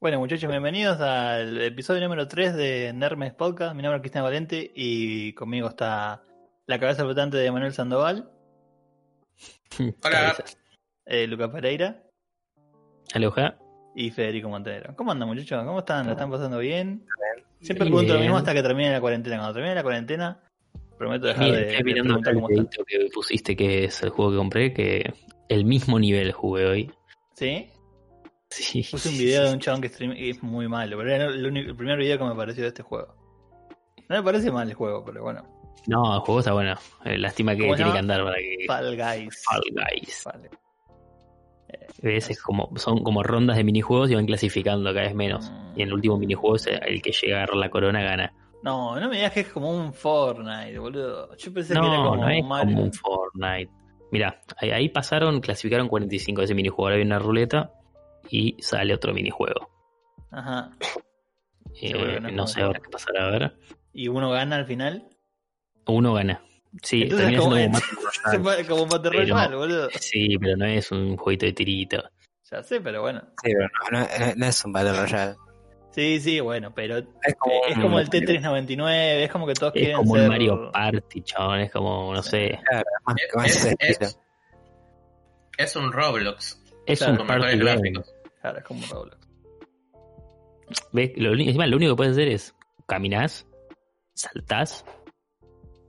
Bueno, muchachos, bienvenidos al episodio número 3 de Nermes Podcast. Mi nombre es Cristian Valente y conmigo está la cabeza flotante de Manuel Sandoval, Hola. Eh, Luca Pereira Aloha. y Federico Montenegro. ¿Cómo andan, muchachos? ¿Cómo están? ¿La están pasando bien? Siempre Bien. pregunto lo mismo hasta que termine la cuarentena. Cuando termine la cuarentena, prometo dejar Mira, de, de preguntar cómo están. que pusiste que es el juego que compré, que el mismo nivel jugué hoy. ¿Sí? Sí. Puse un video de un chabón que stream y es muy malo, pero era el, único- el primer video que me pareció de este juego. No me parece mal el juego, pero bueno. No, el juego está bueno. Eh, Lástima que ¿Cómo se tiene que andar para que. Fall Guys. Fall Guys. Vale. Es como, son como rondas de minijuegos y van clasificando cada vez menos. Mm. Y en el último minijuego es el que llega a agarrar la corona gana. No, no me digas que es como un Fortnite, boludo. Yo pensé que era No, como no es Mario. como un Fortnite. Mira, ahí, ahí pasaron, clasificaron 45 de ese minijuego. Ahora hay una ruleta y sale otro minijuego. Ajá. Eh, no es sé ahora qué pasará. A ver. Y uno gana al final. Uno gana. Sí, Entonces como, siendo como se Battle Royale. fue como Battle Pero- Royale, boludo. Sí, pero no es un jueguito de tirito. Ya sé, pero bueno. Sí, pero no, no- no es un Battle Royale. Sí, sí, bueno, pero Es como, es como el Tetris 99, es como que todos Es quieren como ser... el Mario Party, chabón. Es como, no sé. Eh, Es, es- es un Roblox Es Claro, un con party mejores game. gráficos. Claro, es como Roblox. ¿Ves? Lo, encima, lo único que puedes hacer es caminás, saltás,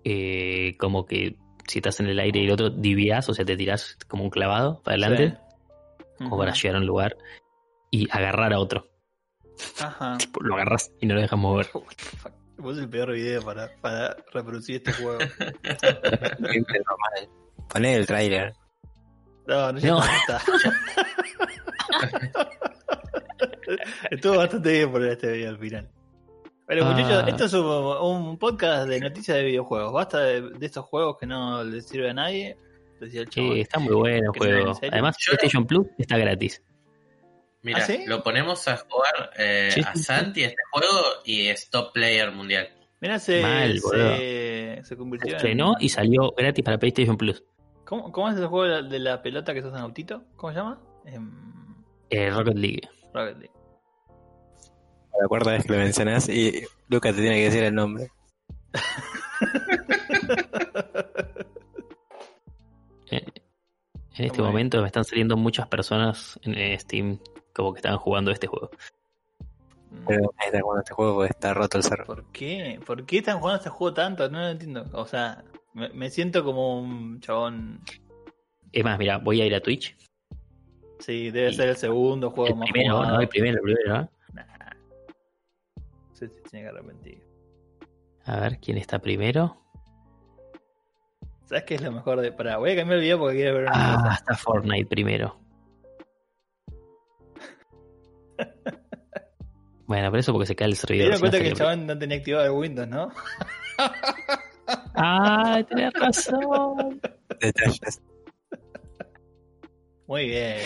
eh, como que si estás en el aire y el otro divías, o sea, te tirás como un clavado para adelante, Sí. como para llegar a un lugar y agarrar a otro. Ajá. Tipo, Lo agarras y no lo dejas mover. Vos el peor video para, para reproducir este juego. Poné el trailer. No, no, ya No. Estuvo bastante bien poner este video al final. Pero Ah. muchachos, esto es un, un podcast de noticias de videojuegos. Basta de, de estos juegos que no les sirve a nadie. Decía el chabón. Sí, está muy bueno el ¿Que se ve en juego. Además, Yo- PlayStation Plus está gratis. Mira, ¿Ah, sí? lo ponemos a jugar eh, Sí, a sí. Santi este juego y es top player mundial. Mirá, se, Mal, se, se convirtió Estrenó en... y salió gratis para PlayStation Plus. ¿Cómo, ¿Cómo es el juego de la, de la pelota que sos en autito? ¿Cómo se llama? Em, Eh, Rocket League. Rocket League. La cuarta vez que lo mencionas y Lucas te tiene que decir el nombre. Eh, En este momento me están saliendo muchas personas en Steam como que están jugando este juego. Pero ahí está jugando este juego porque está roto el server. ¿Por qué? ¿Por qué están jugando este juego tanto? No lo entiendo. O sea, me, me siento como un chabón. Es más, mira, voy a ir a Twitch. Sí, debe Y- ser el segundo juego El más primero, jugado. ¿no? El primero, el primero, ¿no? Nah. Sí, sí, tiene que arrepentir. A ver, ¿quién está primero? ¿Sabes qué es lo mejor de.? Pará, voy a cambiar el video porque quiero ver una Ah, cosa. está Fortnite primero. Bueno, pero eso porque se cae el Te servidor. dieron si no cuenta que el chabón no tenía activado el Windows, ¿no? Ah, tenés razón. Detalles. Muy bien.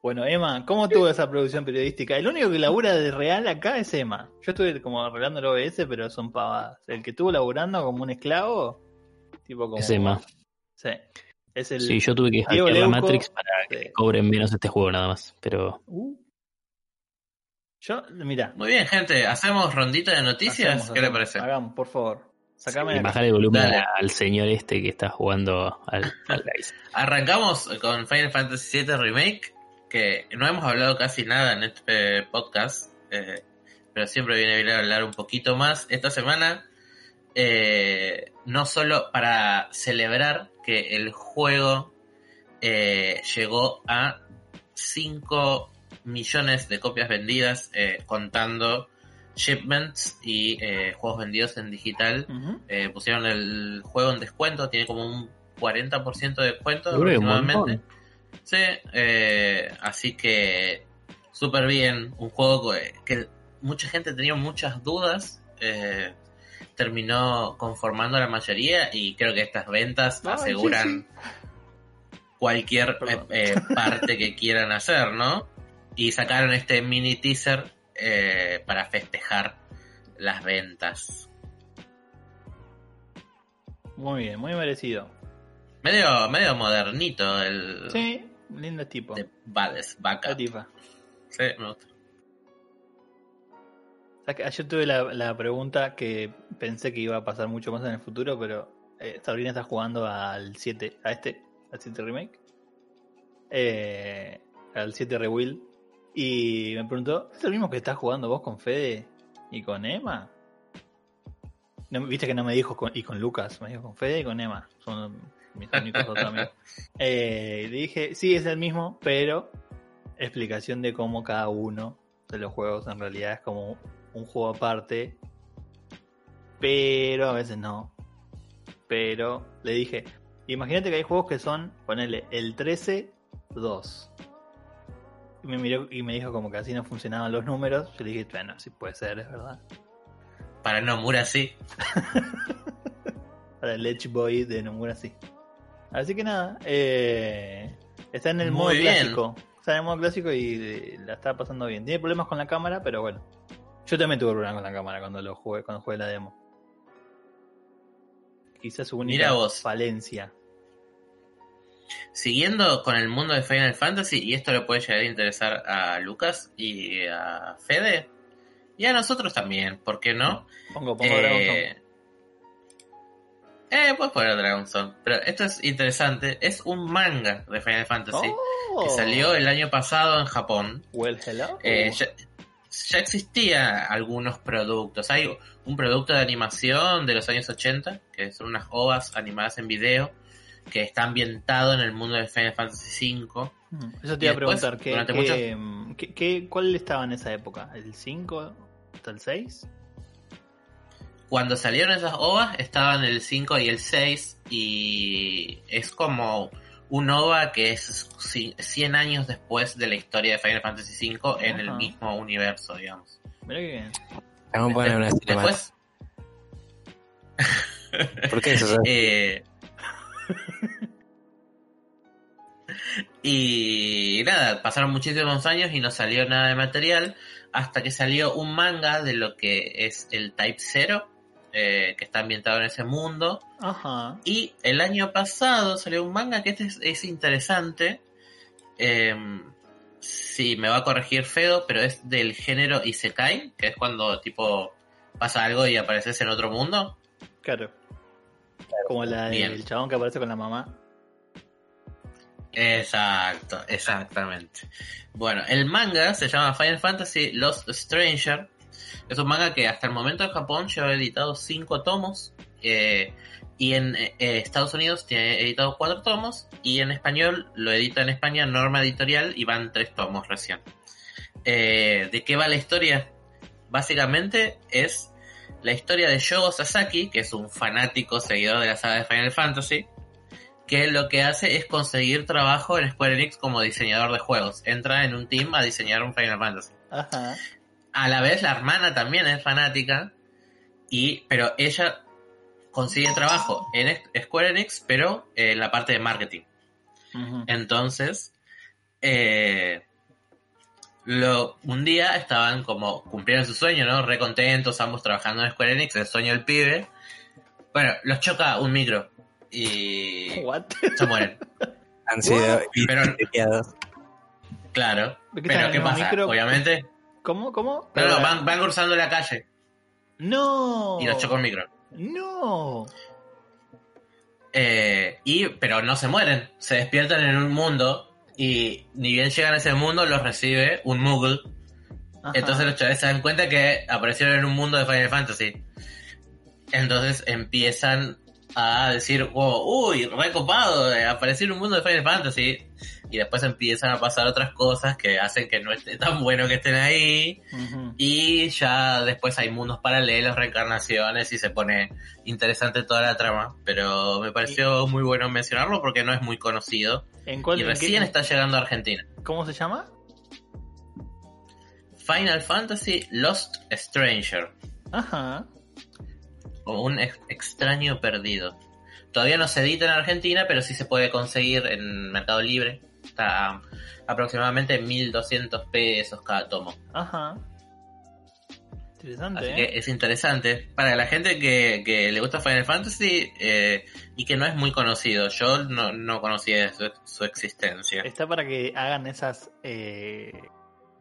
Bueno, Emma, ¿cómo tuvo esa producción periodística? El único que labura de real acá es Emma. Yo estuve como arreglando el OBS, pero son pavadas. El que estuvo laburando como un esclavo, tipo como. Es Emma. Sí. Es el. Sí, yo tuve que hackear la Matrix para que sí. cobren menos este juego nada más. Pero Uh. Yo, mira. Muy bien, gente, ¿hacemos rondita de noticias? hacemos, ¿Qué le parece? Hagamos, por favor. Sacame acá. bajar el volumen Dale. al señor este que está jugando al Guys. Arrancamos con Final Fantasy VII Remake, que no hemos hablado casi nada en este podcast, eh, pero siempre viene bien hablar un poquito más. Esta semana, eh, no solo para celebrar que el juego eh, llegó a 5 millones de copias vendidas, eh, contando shipments y eh, juegos vendidos en digital. Eh, pusieron el juego en descuento, tiene como un 40% de descuento un aproximadamente. Sí, eh, así que súper bien. Un juego que, que mucha gente tenía muchas dudas. eh, terminó conformando a la mayoría y creo que estas ventas aseguran cualquier eh, eh, parte que quieran hacer, ¿no? Y sacaron este mini teaser eh, para festejar las ventas. Muy bien, muy merecido. Medio, medio modernito el Sí, lindo tipo. de Bades, Vaca. La tipa. Sí, me gusta. Ayer tuve la, la pregunta que pensé que iba a pasar mucho más en el futuro, pero eh, Sabrina está jugando al 7, a este, al 7 Remake, eh, al 7 Rewill, y me preguntó, ¿es el mismo que estás jugando vos con Fede y con Emma? No, Viste que no me dijo con, y con Lucas, me dijo con Fede y con Emma, son mis únicos dos amigos. Eh, le dije, sí, es el mismo, pero explicación de cómo cada uno de los juegos en realidad es como un juego aparte, pero a veces no. Pero le dije, imagínate que hay juegos que son, ponele, el 13, 2. Y me miró y me dijo como que así no funcionaban los números. Yo le dije, bueno, sí puede ser, es verdad. Para Nomura sí. Para el Edge Boy de Nomura sí. Así que nada, eh, está en el Muy modo bien. clásico. Está en el modo clásico y eh, la está pasando bien. Tiene problemas con la cámara, pero bueno. Yo también tuve problemas con la cámara cuando lo jugué, cuando jugué la demo. Quizás su única vos. falencia. Siguiendo con el mundo de Final Fantasy, y esto le puede llegar a interesar a Lucas y a Fede, y a nosotros también, ¿por qué no? Pongo, pongo. Eh, eh, puedes poner Dragon Zone, pero esto es interesante, es un manga de Final Fantasy Oh. que salió el año pasado en Japón. Well, hello. Eh, ya, ya existía algunos productos. Hay un producto de animación de los años 80, que son unas ovas animadas en video, que está ambientado en el mundo de Final Fantasy V. Mm, Eso te iba a preguntar, ¿qué, qué- qué- cuál estaba en esa época? ¿El 5 hasta el 6? Cuando salieron esas ovas estaban el 5 y el 6 y es como un OVA que es ci- 100 años después de la historia de Final Fantasy V en el mismo universo, digamos. Mira que bien. Vamos a poner una. Después, ¿Por qué eso? Eh, y nada, pasaron muchísimos años y no salió nada de material hasta que salió un manga de lo que es el Type 0, eh, que está ambientado en ese mundo. Ajá. Y el año pasado salió un manga que este es, es interesante. Eh, sí, me va a corregir Fedo, pero es del género Isekai, que es cuando tipo pasa algo y apareces en otro mundo. Claro. Como la Bien. del chabón que aparece con la mamá. Exacto, exactamente. Bueno, el manga se llama Final Fantasy Lost Stranger. Es un manga que hasta el momento en Japón lleva editado cinco tomos. eh, y en eh, Estados Unidos tiene editado cuatro tomos. Y en español lo edita en España Norma Editorial y van tres tomos recién. Eh, ¿De qué va la historia? Básicamente es la historia de Shogo Sasaki, que es un fanático seguidor de la saga de Final Fantasy que lo que hace es conseguir trabajo en Square Enix como diseñador de juegos. Entra en un team a diseñar un Final Fantasy. Ajá. A la vez la hermana también es fanática, y, pero ella consigue trabajo en Square Enix, pero en la parte de marketing. Entonces, eh, lo, un día estaban como cumplieron su sueño, ¿no? Re contentos, ambos trabajando en Square Enix, el sueño del pibe. Bueno, los choca un micro y What? se mueren. Han sido Pero-. Claro. ¿De qué están Pero ¿qué pasa? micro? Obviamente. ¿Cómo? ¿Cómo? No, no, van, van cruzando la calle No. y los choca un micro. No. Eh, y, pero no se mueren. Se despiertan en un mundo y ni bien llegan a ese mundo los recibe un Moogle. Ajá. Entonces los chavales se dan cuenta que aparecieron en un mundo de Final Fantasy. Entonces empiezan a decir, wow, uy, recopado, eh, apareció en un mundo de Final Fantasy. Y después empiezan a pasar otras cosas que hacen que no esté tan bueno que estén ahí. Y ya después hay mundos paralelos, reencarnaciones y se pone interesante toda la trama. Pero me pareció muy bueno mencionarlo porque no es muy conocido. ¿En cuál? Y en recién qué- está llegando a Argentina. ¿Cómo se llama? Final Fantasy Lost Stranger. Ajá. O un ex- extraño perdido. Todavía no se edita en Argentina, pero sí se puede conseguir en Mercado Libre. Está aproximadamente 1200 pesos cada tomo. Ajá. Interesante, Así ¿eh? es interesante. Para la gente que, que le gusta Final Fantasy eh, y que no es muy conocido. Yo no, no conocía su, su existencia. Está para que hagan esas eh,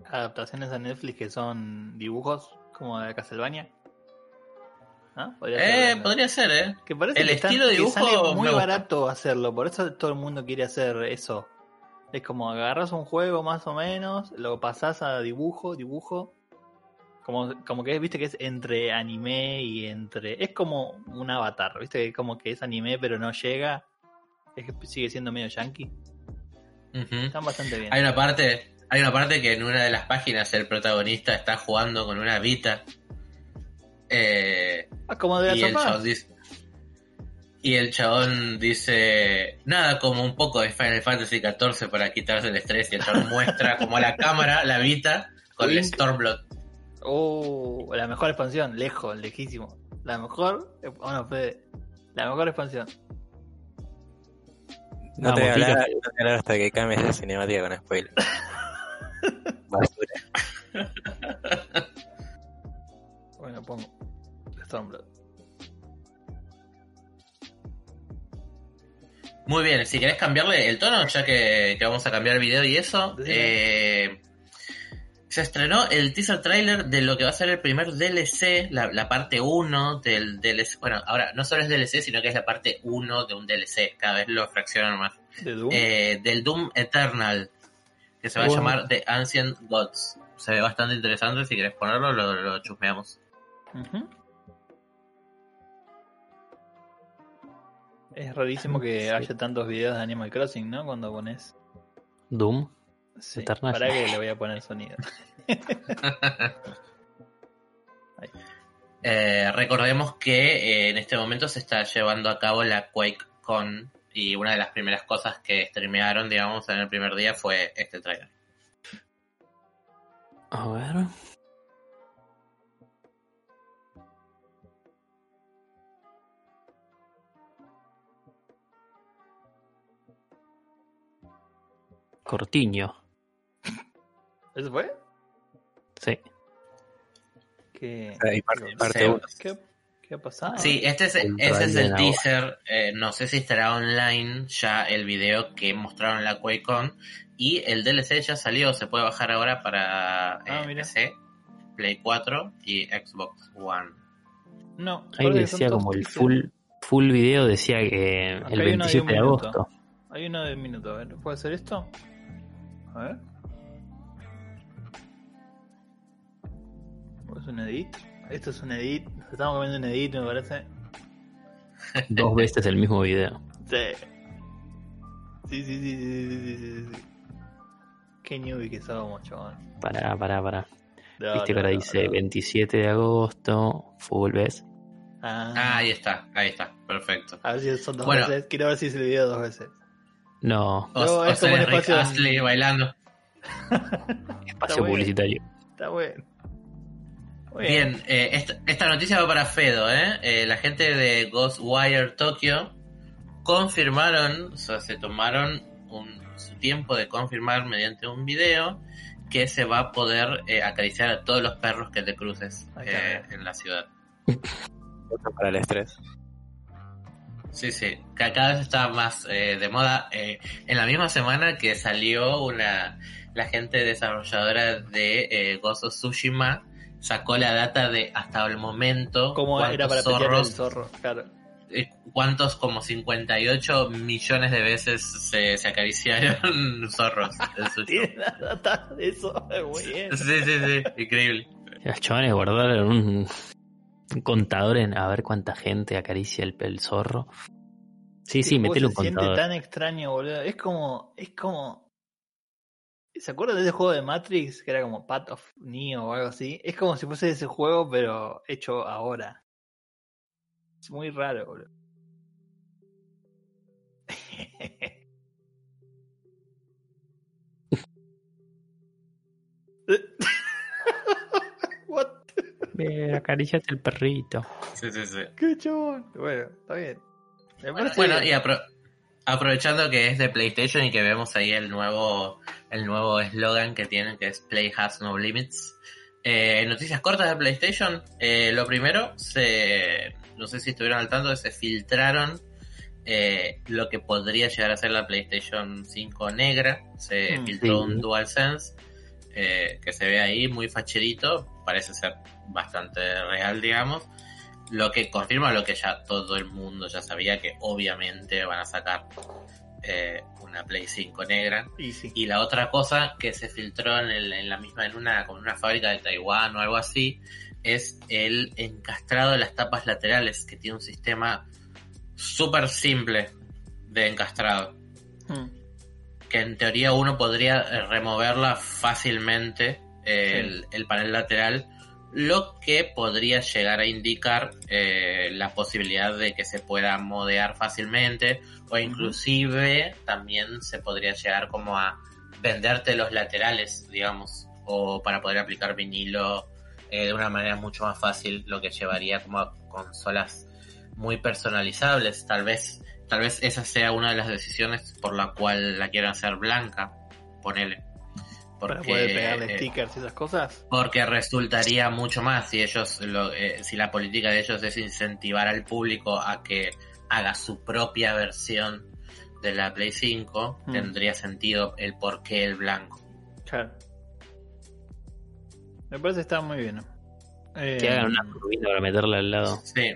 adaptaciones a Netflix que son dibujos Como de Castlevania. ¿Ah? Podría Eh, ser, podría ser, ¿eh? Que parece el que, están- estilo de dibujo me muy barato hacerlo, por eso todo el mundo quiere hacer eso. Es como agarras un juego más o menos, lo pasás a dibujo, dibujo. Como, como que viste que es entre anime y entre. Es como un avatar, viste que como que es anime pero no llega. Es que sigue siendo medio yankee. Están bastante bien. Hay una parte, hay una parte que en una de las páginas el protagonista está jugando con una Vita. Eh, Ah, como de y la el sofá. chabón dice. Y el chabón dice, nada como un poco de Final Fantasy XIV para quitarse el estrés. Y el chabón muestra como a la cámara la Vita con el. Stormblood. Oh, la mejor expansión, lejos, lejísimo. La mejor. eh, Bueno, Fede, la mejor expansión. No te voy a hablar, Tito. no te voy a hablar hasta que cambies de cinemática con spoiler. Basura. Bueno, pongo Stormblood. Muy bien, si querés cambiarle el tono, ya que, que vamos a cambiar el video y eso, eh, se estrenó el teaser trailer de lo que va a ser el primer DLC, la, la parte 1 del DLC. Bueno, ahora no solo es DLC, sino que es la parte 1 de un DLC, cada vez lo fraccionan más. De Doom. Eh, del Doom Eternal, que se va a llamar The Ancient Gods. Se ve bastante interesante, si querés ponerlo, lo, lo chusmeamos. Es rarísimo que Sí. haya tantos videos de Animal Crossing, ¿no? Cuando pones. Doom. Sí, Eternal. para que le voy a poner sonido. Eh, recordemos que eh, en este momento se está llevando a cabo la QuakeCon y una de las primeras cosas que streamearon, digamos, en el primer día fue este trailer. A ver. Cortiño. ¿Eso fue? Sí. ¿Qué, Ahí parte, uno. ¿Qué, qué ha pasado? Sí, este es, ese es el teaser. eh, no sé si estará online ya el video que mostraron en la QuakeCon. Y el DLC ya salió, se puede bajar ahora para eh, Ah, mira. PC, Play 4 y Xbox One. No, Ahí decía como el full, full video, decía que Acá el hay uno de 27 un de minuto. agosto. Hay uno de un minuto, a ver, ¿puede ser esto? A ver. ¿O ¿Es un edit? Esto es un edit. Nos Estamos comiendo un edit, me parece. Dos veces el mismo video. Sí. Sí, sí, sí, sí, sí, sí, sí. Qué newbie que somos, chabón. Pará, pará, pará. No, Viste que ahora no, dice no. 27 de agosto, full, ¿ves? Ah, Ah, ahí está, ahí está, perfecto. a ver si son dos Bueno. veces. Quiero ver si es el video dos veces. No, O, No, o es como sea, un Rick espacio Astley bailando. espacio bueno. publicitario. Está bueno. Muy Bien, eh, esta, esta noticia va para Fedo, ¿eh? Eh, La gente de Ghostwire Tokyo confirmaron, o sea, se tomaron un, su tiempo de confirmar mediante un video que se va a poder eh, acariciar a todos los perros que te cruces está, eh, en la ciudad. Para el estrés. Sí, sí, ca- cada vez está más eh, de moda. Eh, en la misma semana que salió una la gente desarrolladora de eh, of Tsushima sacó la data de hasta el momento ¿Cómo era para cuántos pelear el zorros, zorro? Claro. eh, cuántos como 58 millones de veces se, se acariciaron zorros en Tsushima. Tiene la data de eso. Muy bien. Sí, sí, sí, increíble. Los chavales guardaron un contador en a ver cuánta gente acaricia el, el zorro. Sí, sí, metele un se siente contador. tan extraño, boludo. Es como. Es como. ¿Se acuerdan de ese juego de Matrix que era como Path of Neo o algo así? Es como si fuese ese juego, pero hecho ahora. Es muy raro, boludo. Bien, acariciate el perrito. Sí, sí, sí. Qué chabón. Bueno, está bien. Bueno, bien. y apro- aprovechando que es de PlayStation y que vemos ahí el nuevo el nuevo eslogan que tienen, que es Play Has No Limits. Eh, noticias cortas de PlayStation. Eh, lo primero, se, no sé si estuvieron al tanto, se filtraron eh, lo que podría llegar a ser la PlayStation 5 negra. Se Mm. filtró Sí. un DualSense eh, que se ve ahí, muy facherito, parece ser bastante real, digamos. Lo que confirma lo que ya todo el mundo ya sabía, que obviamente van a sacar eh, una Play 5 negra. Y sí. Y la otra cosa que se filtró en, el- en la misma, en una, como en una fábrica de Taiwán o algo así, es el encastrado de las tapas laterales, que tiene un sistema súper simple de encastrado. Mm. Que en teoría uno podría removerla fácilmente, el, el panel lateral, lo que podría llegar a indicar eh, la posibilidad de que se pueda modear fácilmente o inclusive también se podría llegar como a venderte los laterales, digamos, o para poder aplicar vinilo eh, de una manera mucho más fácil, lo que llevaría como a consolas muy personalizables, tal vez, tal vez esa sea una de las decisiones por la cual la quieran hacer blanca, ponele. Para poder pegarle eh, stickers y esas cosas. porque resultaría mucho más si ellos, lo- eh, si la política de ellos es incentivar al público a que haga su propia versión de la Play 5, Mm. tendría sentido el por qué el blanco. Claro. Me parece que está muy bien. Eh, Que hagan una turbina para meterla al lado. Sí.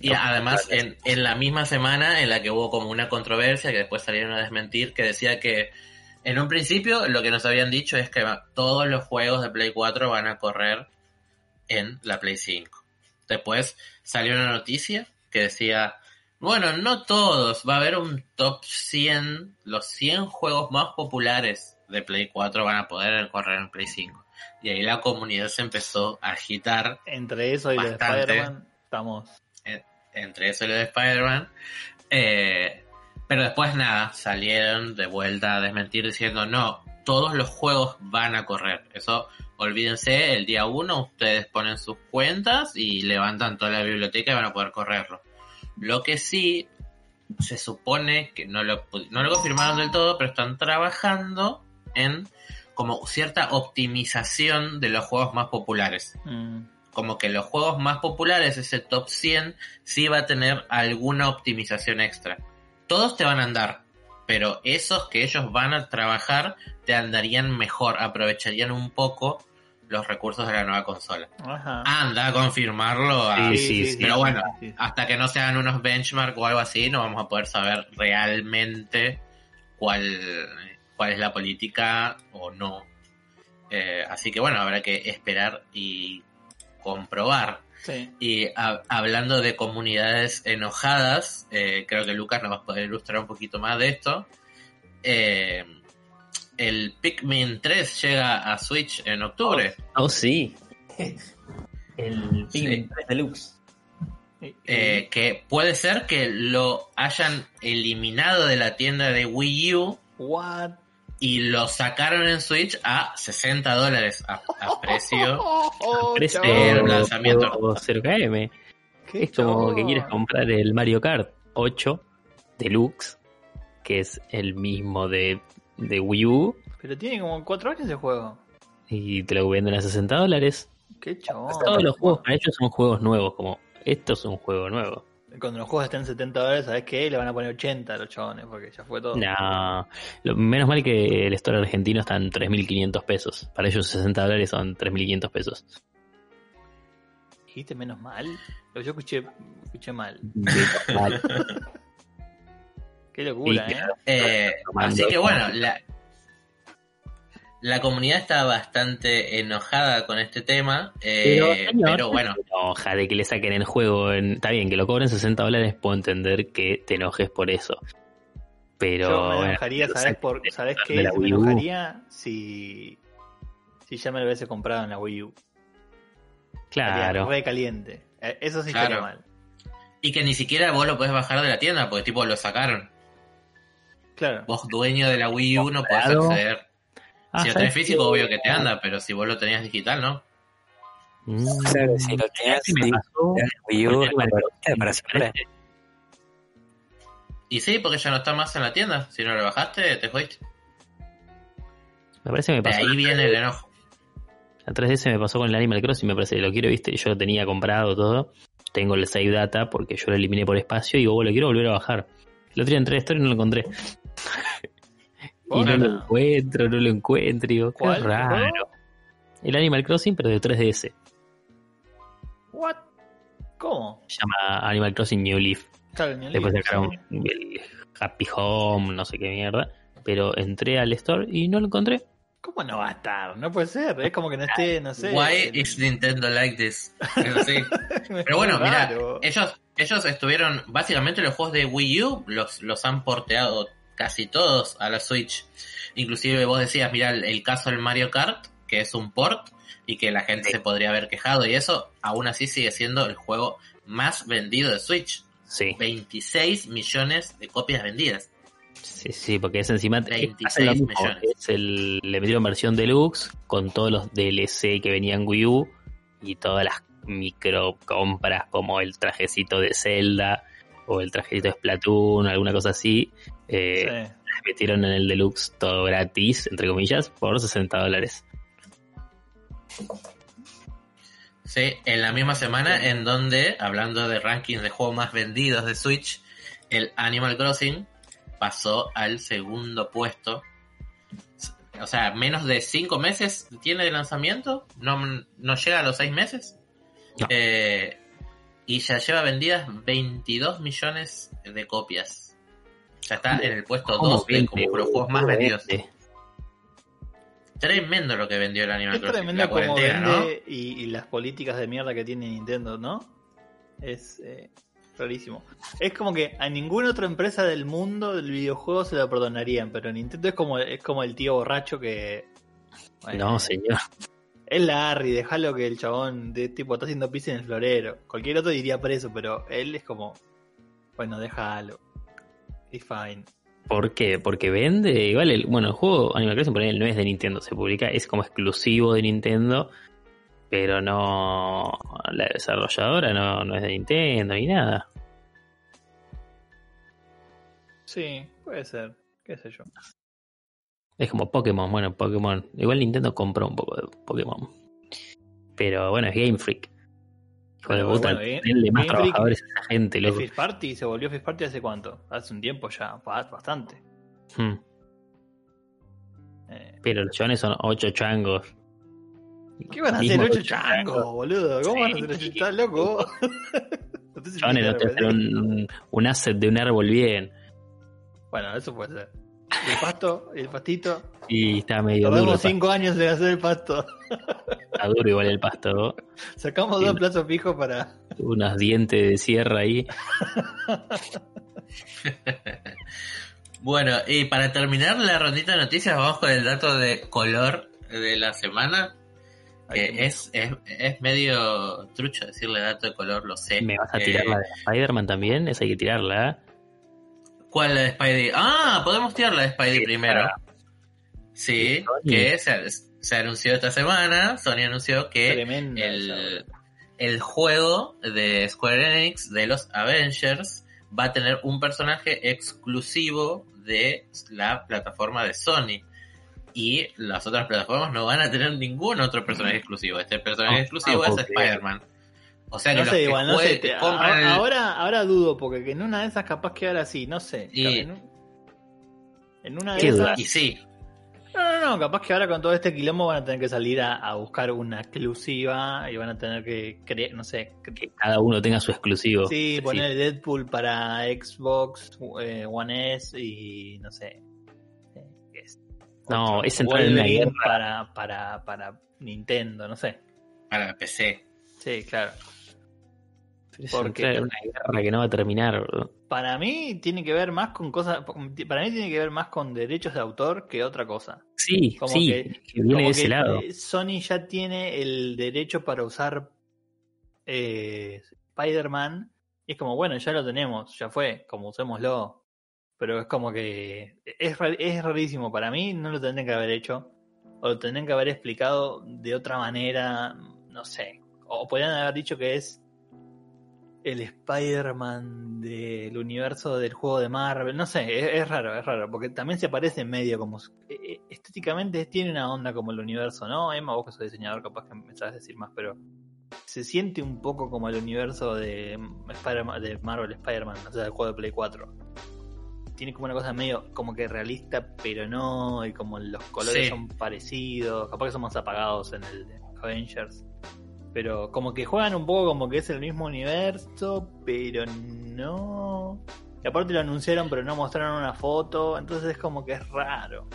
Y además, en, en la misma semana en la que hubo como una controversia que después salieron a desmentir, que decía que en un principio lo que nos habían dicho es que todos los juegos de Play 4 van a correr en la Play 5. Después salió una noticia que decía, bueno, no todos, va a haber un top 100, los 100 juegos más populares de Play 4 van a poder correr en Play 5. Y ahí la comunidad se empezó a agitar Entre eso y lo de Bastante. Spider-Man, estamos. entre eso y lo de Spider-Man. Eh, pero después nada, salieron de vuelta a desmentir diciendo no, todos los juegos van a correr. Eso, olvídense, el día uno ustedes ponen sus cuentas y levantan toda la biblioteca y van a poder correrlo. Lo que sí, se supone que no lo, no lo confirmaron del todo, pero están trabajando en como cierta optimización de los juegos más populares Mm, como que los juegos más populares, ese top 100, sí va a tener alguna optimización extra. Todos te van a andar, pero esos que ellos van a trabajar te andarían mejor, aprovecharían un poco los recursos de la nueva consola. Ajá. Anda a confirmarlo. a- Sí, sí, sí. pero bueno, hasta que no se hagan unos benchmark o algo así, no vamos a poder saber realmente cuál, cuál es la política o no. Eh, así que bueno, habrá que esperar y comprobar. Sí. Y ha- hablando de comunidades enojadas, eh, creo que Lucas nos va a poder ilustrar un poquito más de esto. Eh, el Pikmin 3 llega a Switch en octubre. Oh, sí. El Pikmin 3 Deluxe. Y- Eh, que puede ser que lo hayan eliminado de la tienda de Wii U What? Y lo sacaron en Switch a 60 dólares a, a precio. El lanzamiento. o 0KM. Qué Es como que quieres comprar el Mario Kart 8 Deluxe, que es el mismo de, de Wii U, Pero tiene como cuatro años de juego. y te lo venden a 60 dólares. Qué chabón. Todos los juegos para ellos son juegos nuevos, como esto es un juego nuevo. Cuando los juegos estén 70 dólares, ¿sabes qué? Le van a poner 80 a los chabones, porque ya fue todo. No, lo- menos mal que el store argentino está en 3.500 pesos. Para ellos 60 dólares son 3.500 pesos. ¿Dijiste menos mal? Yo escuché, escuché mal. Vale. Qué locura, Y, ¿eh? Eh, así que bueno, la, la comunidad está bastante enojada con este tema, eh, Pero, señor, pero bueno, enoja de que le saquen el juego. En... Está bien, que lo cobren 60 dólares, puedo entender que te enojes por eso. Pero. Yo me bueno, enojaría, que lo ¿sabes, por, ¿sabes qué? la Me Wii U. enojaría si, si ya me lo hubiese comprado en la Wii U. Estaría Claro. Re caliente. Eh, Eso sí Claro. estaría mal. y que ni siquiera vos lo podés bajar de la tienda, porque tipo lo sacaron. Claro. Vos dueño de la Wii U no podés acceder. Ah, si lo ¿sabes tenés físico, obvio que te anda, pero si vos lo tenías digital, ¿no? Mm. Claro, si lo tenías siempre. Y sí, porque ya no está más en la tienda. Si no lo bajaste, te fuiste. Me parece que me De pasó. ahí viene el enojo. La 3DS me pasó con el Animal Crossing, me parece, lo quiero, viste, yo lo tenía comprado todo. Tengo el save data porque yo lo eliminé por espacio y digo, lo quiero volver a bajar. El otro día entré a Store y no lo encontré. Y no lo encuentro, no lo encuentro. y Digo, qué ¿Cuál? raro. el Animal Crossing, pero de 3DS. ¿What? ¿Cómo? Se llama Animal Crossing New Leaf. Claro, New Después Leaf, sacaron sí. el Happy Home, no sé qué mierda. Pero entré al store y no lo encontré. ¿Cómo no va a estar? No puede ser. Es como que no esté, no sé. Why is Nintendo like this? Pero sí. Pero bueno, mira, ellos, ellos estuvieron, básicamente los juegos de Wii U los, los han porteado casi todos a la Switch. Inclusive vos decías, mira, el, el caso del Mario Kart, que es un port y que la gente se podría haber quejado y eso, aún así sigue siendo el juego más vendido de Switch. Sí, 26 millones de copias vendidas. sí, sí, porque es encima. 26 hacen lo mismo, millones. Es el, le metieron versión deluxe con todos los DLC que venían en Wii U y todas las micro compras como el trajecito de Zelda o el trajecito de Splatoon, alguna cosa así. Eh, Sí. metieron en el deluxe todo gratis, entre comillas, por 60 dólares. Sí, en la misma semana en donde, hablando de rankings de juegos más vendidos de Switch, el Animal Crossing pasó al segundo puesto. O sea, menos de 5 meses tiene de lanzamiento, no, no llega a los 6 meses. No. Eh, y ya lleva vendidas 22 millones de copias. Ya está en el puesto ¿Cómo 2 de como los juegos más boludo, vendidos. este? Tremendo lo que vendió el Animal Es Crossing. tremendo La como vende y, y las políticas de mierda que tiene Nintendo, ¿no? Es eh, rarísimo. Es como que a ninguna otra empresa del mundo del videojuego se lo perdonarían, pero Nintendo es como, es como el tío borracho que... bueno, No, señor. Es Larry, déjalo que el chabón de tipo está haciendo pis en el florero. Cualquier otro diría preso, pero él es como... Bueno, déjalo. It's fine. ¿Por qué? Porque vende. Igual, el, bueno, el juego Animal Crossing por ahí no es de Nintendo, se publica, es como exclusivo de Nintendo, pero no. La desarrolladora no, no es de Nintendo ni nada. Sí, puede ser. ¿Qué sé yo? Es como Pokémon, bueno, Pokémon. Igual Nintendo compró un poco de Pokémon. Pero bueno, es Game Freak. Bueno, puta, bueno, denle más trabajadores a esa gente, ¿El loco. Fist Party se volvió Fist Party hace cuánto? Hace un tiempo ya, ba- bastante. Hmm. Eh, Pero los chavales son ocho changos. ¿Qué van a hacer ocho changos, boludo? ¿Cómo van a hacer ocho? Sí. ¿Estás loco? Chavales no te un, un asset de un árbol bien. Bueno, eso puede ser. El pasto, el pastito. Y está medio duro. Tardamos pasto. cinco años en hacer el pasto. Está duro igual el pasto. Sacamos dos plazos fijos para. Unos dientes de sierra ahí. Bueno, y para terminar la rondita de noticias, vamos con el dato de color de la semana. Que Ay, es, es, es medio trucho decirle dato de color, lo sé. ¿Me vas a Eh, tirar la de Spider-Man también? Esa hay que tirarla. ¿eh? ¿Cuál la de Spidey? Ah, podemos tirar la de Spidey Sí, primero. para- Sí, que se, se anunció esta semana. Sony anunció que el, el juego de Square Enix de los Avengers va a tener un personaje exclusivo de la plataforma de Sony. Y las otras plataformas no van a tener ningún otro personaje exclusivo. Este personaje No, exclusivo es. Spider-Man. O sea No sé, que igual, no sé. te- el- ahora, ahora dudo, porque que en una de esas capaz que ahora sí, no sé. Y- En, un- en una de esas. Y sí, No, no, no, capaz que ahora con todo este quilombo van a tener que salir a, a buscar una exclusiva y van a tener que, cre- no sé, Que cada uno tenga su exclusivo. sí, poner Deadpool para Xbox, eh, One S y no sé. eh, ¿qué es? No, es entrar en Wolverine guerra. Para, para, para Nintendo, no sé. para PC. Sí, claro. Es porque- en una guerra que no va a terminar. bro. Para mí tiene que ver más con cosas, para mí tiene que ver más con derechos de autor que otra cosa. Sí, Como sí, que- que viene Como de ese que, lado. eh, Sony ya tiene el derecho para usar eh, Spider-Man. Y es como, bueno, ya lo tenemos, ya fue, como usémoslo. Pero es como que es, es rarísimo. Para mí no lo tendrían que haber hecho. O lo tendrían que haber explicado de otra manera. No sé. O podrían haber dicho que es el Spider-Man del universo del juego de Marvel. No sé, es, es raro, es raro. Porque también se parece medio como. eh, eh, Estéticamente tiene una onda como el universo, ¿no? Emma, vos que sos diseñador, capaz que me sabes decir más, pero. Se siente un poco como el universo de, Spider-Man- de Marvel Spider-Man, o sea, del juego de Play 4. tiene como una cosa medio como que realista, pero no, y como los colores Sí. son parecidos, capaz que son más apagados en el de Avengers. Pero como que juegan un poco como que es el mismo universo, pero no. Y aparte lo anunciaron, pero no mostraron una foto, entonces es como que es raro.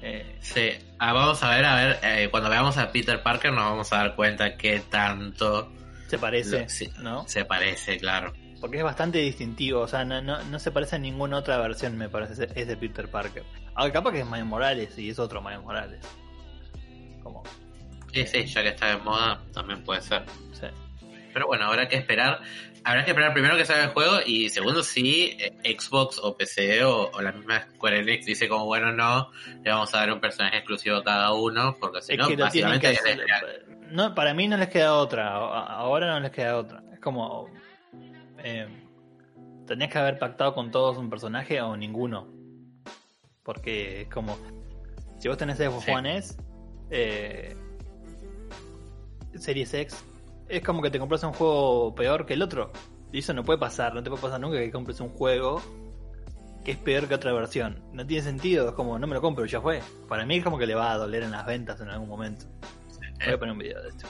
Eh, Sí, Ah, vamos a ver, a ver, eh, cuando veamos a Peter Parker nos vamos a dar cuenta qué tanto se parece, Lo- sí. ¿no? se parece, claro. Porque es bastante distintivo, o sea, no, no, no se parece a ninguna otra versión, me parece, es de Peter Parker. Aunque capaz que es Miles Morales y es otro Miles Morales. Como, Sí, sí, ya que está de moda, también puede ser. sí. Pero bueno, habrá que esperar. Habrá que esperar primero que salga el juego y segundo si eh, Xbox o PC o, o la misma Square Enix dice como bueno no, le vamos a dar un personaje exclusivo a cada uno porque si Es no, básicamente que hacer. No, para mí no les queda otra. Ahora no les queda otra. Es como. Eh, tenías que haber pactado con todos un personaje o ninguno. Porque es como. Si vos tenés Xbox Sí. One S, eh, Series X, es como que te compras un juego peor que el otro. Y eso no puede pasar. No te puede pasar nunca que compres un juego que es peor que otra versión. No tiene sentido. Es como, no me lo compro, ya fue. Para mí es como que le va a doler en las ventas en algún momento. Voy a poner un video de esto.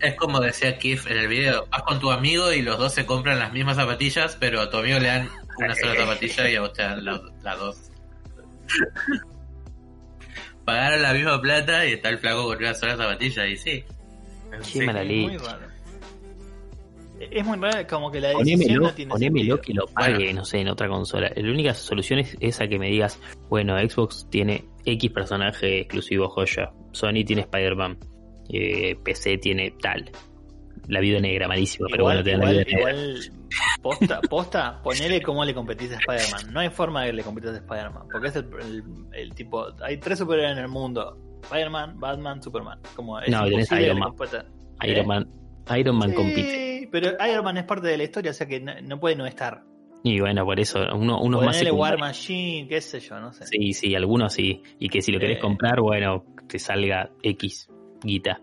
Es como decía Keith en el video, vas con tu amigo y los dos se compran las mismas zapatillas, pero a tu amigo le dan una sola zapatilla y a vos te dan la- las dos. Pagaron la misma plata y está el flaco con una sola zapatilla y sí. Sí. muy raro. Es muy raro, como que la decisión no tiene sentido. que lo pague, no sé, en otra consola. La única solución es esa que me digas, bueno, Xbox tiene X personaje exclusivo joya, Sony tiene Spider-Man, eh, PC tiene tal. La vida negra, malísimo, pero bueno, te la igual, vida negra. igual, posta, posta, ponele cómo le competís a Spider-Man. No hay forma de que le compitas a Spider-Man, porque es el, el- el tipo, hay tres superhéroes en el mundo. Spider-Man, Batman, Superman. Como es No, imposible Iron Man. Iron. Man, Iron Man Sí, compite. pero Iron Man es parte de la historia, o sea que no, no puede no estar. Y bueno, por eso, uno, unos más War. Machine, qué sé yo, no sé. Sí, sí, algunos sí. Y que si lo querés Eh. comprar, bueno, te salga X guita.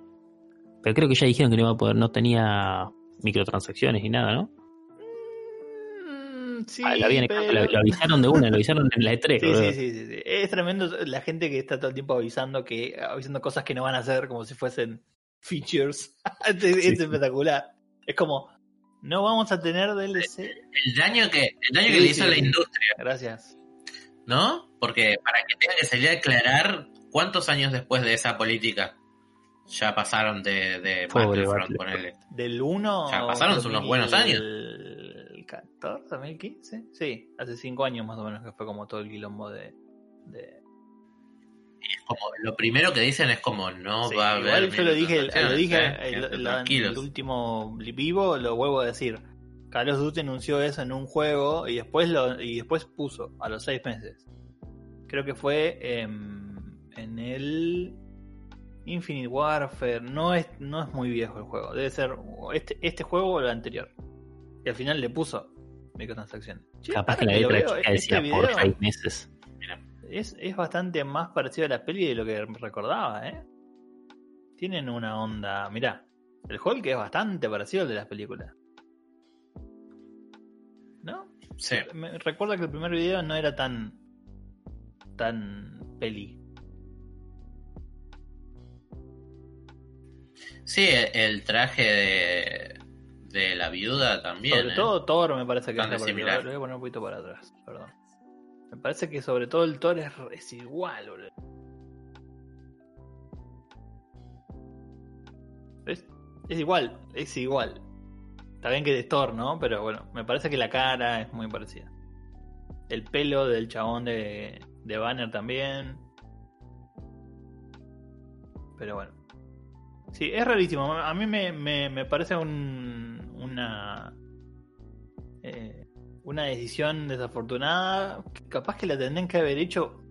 Pero creo que ya dijeron que no iba a poder, no tenía microtransacciones ni nada, ¿no? Sí, Ah, lo, habían- pero- lo- lo avisaron de una, lo avisaron en la E3. Sí, sí, sí. Es tremendo la gente que está todo el tiempo avisando que avisando cosas que no van a hacer como si fuesen features. es es Sí, sí. espectacular. Es como no vamos a tener DLC. El daño que, el daño que Sí, le hizo sí, a la industria, Gracias. ¿no? Porque para que tenga que salir a aclarar cuántos años después de esa política ya pasaron de, de Pobre Battlefront, Battlefront. ponele. Del 1 Ya pasaron unos buenos años. 2014, 2015. Sí, hace 5 años más o menos que fue como todo el quilombo de, de Como, lo primero que dicen es como no Sí, va a haber. igual yo lo dije, lo dije ¿eh? el, el- último vivo, lo vuelvo a decir. Carlos Duty anunció eso en un juego y después lo y después puso a los seis meses. Creo que fue en el Infinite Warfare. No es, no es muy viejo el juego. Debe ser este, este juego o el anterior. Y al final le puso microtransacciones. Che, Capaz que la letra veo, chica este decía por video- seis meses. es, es bastante más parecido a la peli de lo que recordaba, ¿eh? Tienen una onda. Mirá, el Hulk es bastante parecido al de las películas. ¿No? Sí. Me recuerdo que el primer video no era tan. tan peli. Sí, el traje de, de la viuda también. sobre ¿eh? todo Thor me parece que es Bastante parecido. similar. Lo voy a poner un poquito para atrás, perdón. Me parece que sobre todo el Thor es, es igual, boludo. Es igual, es igual. Está bien que es Thor, ¿no? Pero bueno, me parece que la cara es muy parecida. El pelo del chabón de, de Banner también. Pero bueno. Sí, es rarísimo. A mí me, me, me parece un, una. eh, una decisión desafortunada. Capaz que la tendrían que haber hecho.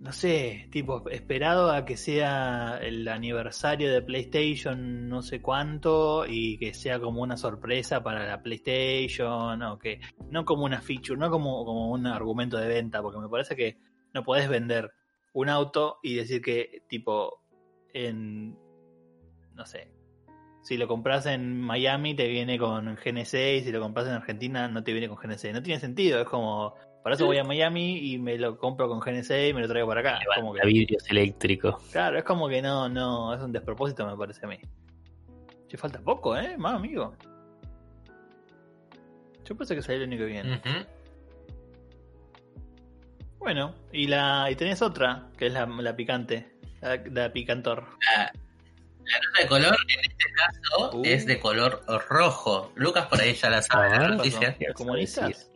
No sé, tipo, esperado a que sea el aniversario de PlayStation, no sé cuánto, y que sea como una sorpresa para la PlayStation, o que no como una feature, no como, como un argumento de venta, porque me parece que no podés vender un auto y decir que, tipo, en, no sé, si lo compras en Miami te viene con GNC y si lo compras en Argentina no te viene con GNC. No tiene sentido, es como, para eso voy a Miami y me lo compro con GNC y me lo traigo para acá. Es como Levanta que, vidrios eléctricos. claro, es como que no, no, es un despropósito me parece a mí. Che, falta poco, ¿eh? Más, amigo. Yo pensé que salía el que viene. Ujú. Bueno, y la y tenés otra, que es la, la picante, la, la picantor. La, la nota de color en este caso Uh. es de color rojo. Lucas por ahí ya la sabe Ah, la ¿qué noticia. ¿Comunistas?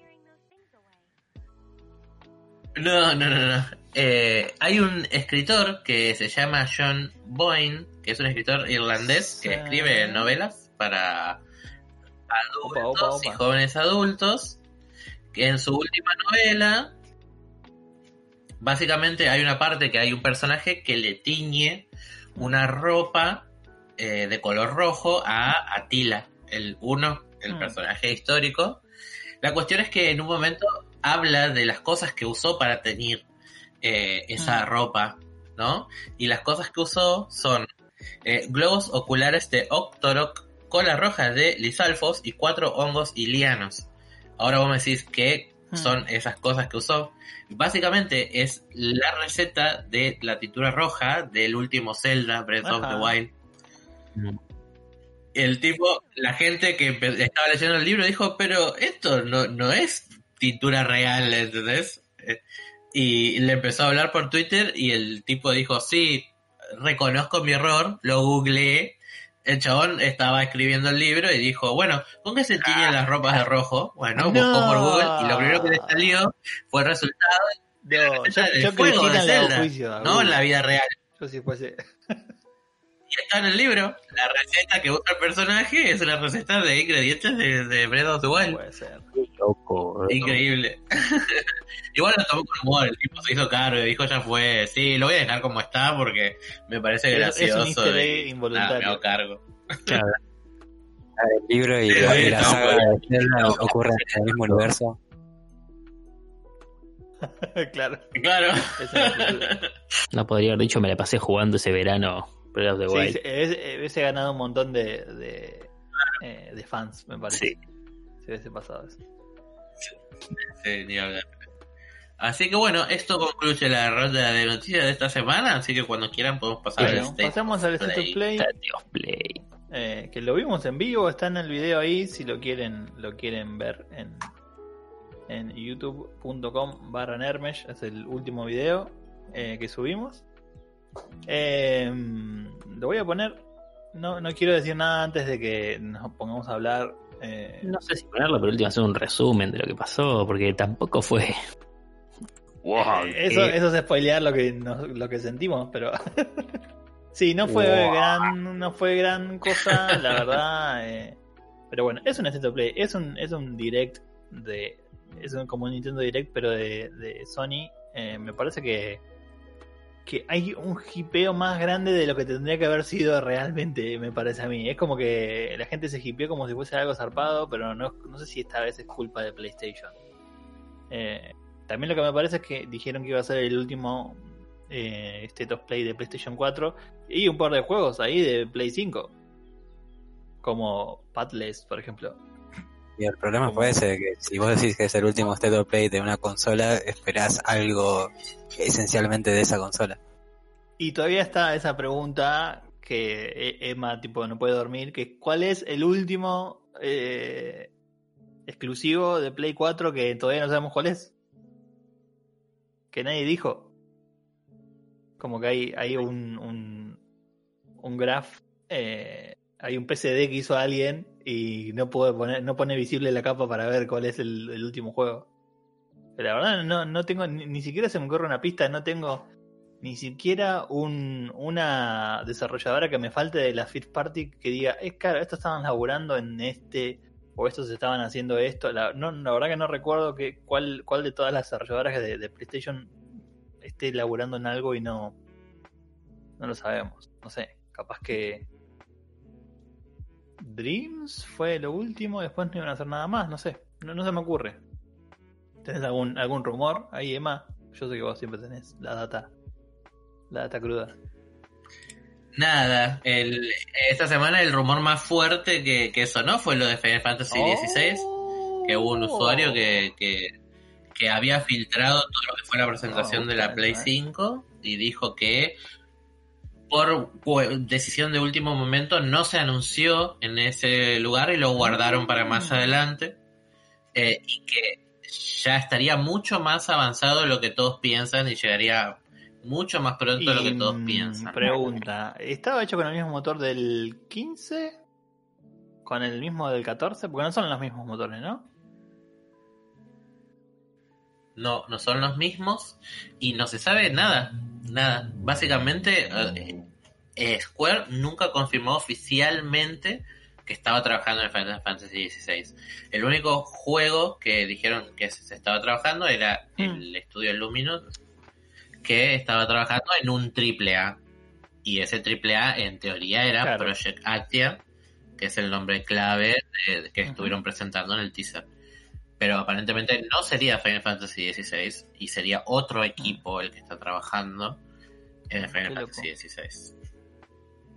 No, no, no, no. Eh, hay un escritor que se llama John Boyne, que es un escritor irlandés que escribe novelas para adultos Opa, opa, y jóvenes adultos. Que en su última novela, básicamente hay una parte que hay un personaje que le tiñe una ropa eh, de color rojo a Atila, el uno, el Mm. personaje histórico. La cuestión es que en un momento habla de las cosas que usó para teñir eh, esa Mm. ropa, ¿no? Y las cosas que usó son eh, globos oculares de Octorok, cola roja de Lisalfos y cuatro hongos ilianos. Ahora vos me decís qué Mm. son esas cosas que usó. Básicamente es la receta de la tintura roja del último Zelda, Breath of the. Wild. Mm. El tipo, la gente que estaba leyendo el libro dijo, pero esto no, no es tintura real, ¿entendés? Eh, Y le empezó a hablar por Twitter y el tipo dijo, sí, reconozco mi error, lo googleé. El chabón estaba escribiendo el libro y dijo, bueno, ¿con qué se tiñen las ropas de rojo? Bueno, buscó No. por Google y lo primero que le salió fue el resultado No, yo, yo de Zelda, no en la vida real. Yo si fuese. Y está en el libro. La receta que usa el personaje es una receta de ingredientes de, de Breath of the Wild. Puede ser. Qué loco. ¿no? Increíble. Igual lo tomó con humor, el tipo se hizo cargo y dijo ya fue, sí, lo voy a dejar como está porque me parece Es- es un gracioso. y, involuntario. nada, me hago cargo. Claro. El libro y, Sí, la- y la no, saga de Zelda ocurren en el mismo universo. claro. Claro. La. No podría haber dicho, me la pasé jugando ese verano. Breath of the Wild. sí, hubiese ganado un montón de, de, eh, de fans, me parece. Sí. Si hubiese pasado eso. Sí, ni hablar. Así que bueno, esto concluye la ronda de noticias de esta semana, así que cuando quieran podemos pasar al Bueno, State pasamos al State of Play. Of Play. eh, que lo vimos en vivo, está en el video ahí, si lo quieren, lo quieren ver en, en youtube.com barra Nermesh, es el último video eh, que subimos. Eh, lo voy a poner, no, no quiero decir nada antes de que nos pongamos a hablar. eh, No sé si ponerlo, pero último hacer un resumen de lo que pasó, porque tampoco fue. Wow, Eh, eso, qué- eso es spoilear lo que, nos- lo que sentimos, pero sí, no fue Wow. gran, no fue gran cosa, la verdad. eh, pero bueno, es un State of Play, es un, es un direct de, es un, como un Nintendo Direct, pero de, de Sony. eh, me parece que que hay un hipeo más grande de lo que tendría que haber sido realmente, me parece a mí. Es como que la gente se hipeó como si fuese algo zarpado, pero no, no sé si esta vez es culpa de PlayStation. Eh, también lo que me parece es que dijeron que iba a ser el último eh, State of Play de PlayStation 4 y un par de juegos ahí de Play 5. Como Padless, por ejemplo. Y el problema fue ese, que si vos decís que es el último State of Play de una consola, esperás algo esencialmente de esa consola. Y todavía está esa pregunta que E- Emma tipo no puede dormir, que ¿cuál es el último eh, exclusivo de Play 4 que todavía no sabemos cuál es? Que nadie dijo. Como que hay, hay un, un, un graph, eh, hay un PCD que hizo alguien y no puede poner, no pone visible la capa para ver cuál es el, último juego. Pero la verdad no, no tengo, ni, ni siquiera se me ocurre una pista, no tengo ni siquiera un, una desarrolladora que me falte de la First Party que diga, es claro, estos estaban laburando en este, o estos estaban haciendo esto. La, no, la verdad que no recuerdo que cuál, cuál de todas las desarrolladoras de, de PlayStation esté laburando en algo y no, no lo sabemos. No sé, capaz que Dreams fue lo último, después no iban a hacer nada más, no sé, no, no se me ocurre. ¿Tenés algún, algún rumor ahí, Emma? Yo sé que vos siempre tenés la data, la data cruda. Nada, el, esta semana el rumor más fuerte que, que sonó fue lo de Final Fantasy XVI, que hubo un usuario que, que, que había filtrado todo lo que fue la presentación de la Play 5 y dijo que por decisión de último momento no se anunció en ese lugar y lo guardaron para más adelante eh, y que ya estaría mucho más avanzado de lo que todos piensan y llegaría mucho más pronto de lo que todos mm, piensan. Pregunta, ¿estaba hecho con el mismo motor del 15? ¿Con el mismo del 14? Porque no son los mismos motores, ¿no? no, no son los mismos y no se sabe nada, nada. Básicamente, eh, eh, Square nunca confirmó oficialmente que estaba trabajando en Final Fantasy XVI. El único juego que dijeron que se estaba trabajando era el estudio Luminous, que estaba trabajando en un triple A. Y ese triple A, en teoría, era Claro. Project Actia, que es el nombre clave de- que estuvieron presentando en el teaser pero aparentemente no sería Final Fantasy XVI y sería otro equipo el que está trabajando en Final Qué. Fantasy XVI.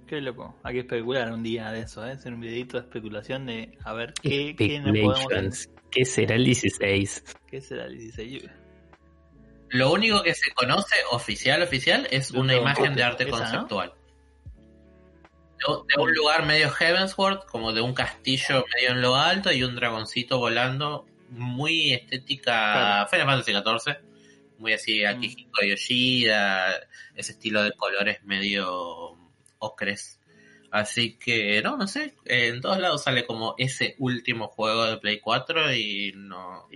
Qué loco. Hay que especular un día de eso, ¿eh? Hacer un videito de especulación de a ver qué, qué nos podemos. ¿Qué será el 16? ¿Qué será el 16? Lo único que se conoce oficial oficial es una imagen de arte esa, ¿no? conceptual. De, de un lugar medio Heavensward, como de un castillo medio en lo alto y un dragoncito volando, muy estética Claro. Final Fantasy XIV, muy así Mm. Akihiko Yoshida, ese estilo de colores medio ocres. Así que, no, no sé, en todos lados sale como ese último juego de Play 4 y no...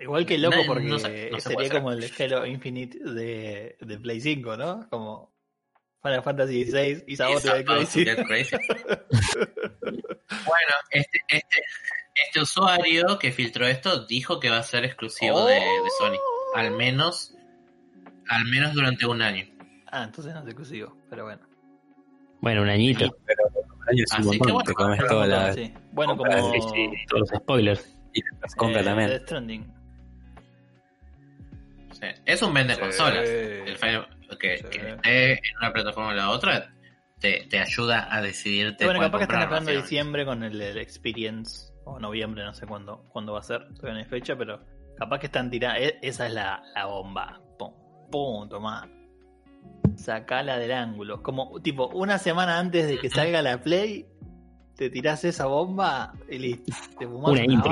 Igual que loco porque no se- no se sería como el Halo Infinite de, de Play 5, ¿no? Como Final Fantasy XVI y Sabot de crazy. bueno, este, este, este usuario que filtró esto dijo que va a ser exclusivo de, de Sony. Al menos, al menos durante un año. Ah, entonces no es exclusivo, pero bueno. Bueno, un añito. Sí. Pero un año es un que montón, bueno, te comes toda la sí. Bueno, compra como Sí, sí, todos los spoilers. y las compra eh, también. Death Stranding. Sí. Es un vende Sí. consolas. El Final- que, Sí. que esté en una plataforma o en la otra te, te ayuda a decidirte Y bueno, capaz que están esperando diciembre con el, el Experience, o noviembre, no sé cuándo, cuándo va a ser, todavía no hay fecha, pero capaz que están tirando, e- esa es la, la bomba. Pum, pum, tomá. Sacala del ángulo. Como, tipo, una semana antes de que salga la Play, te tirás esa bomba y listo. Te fumás Una un intro,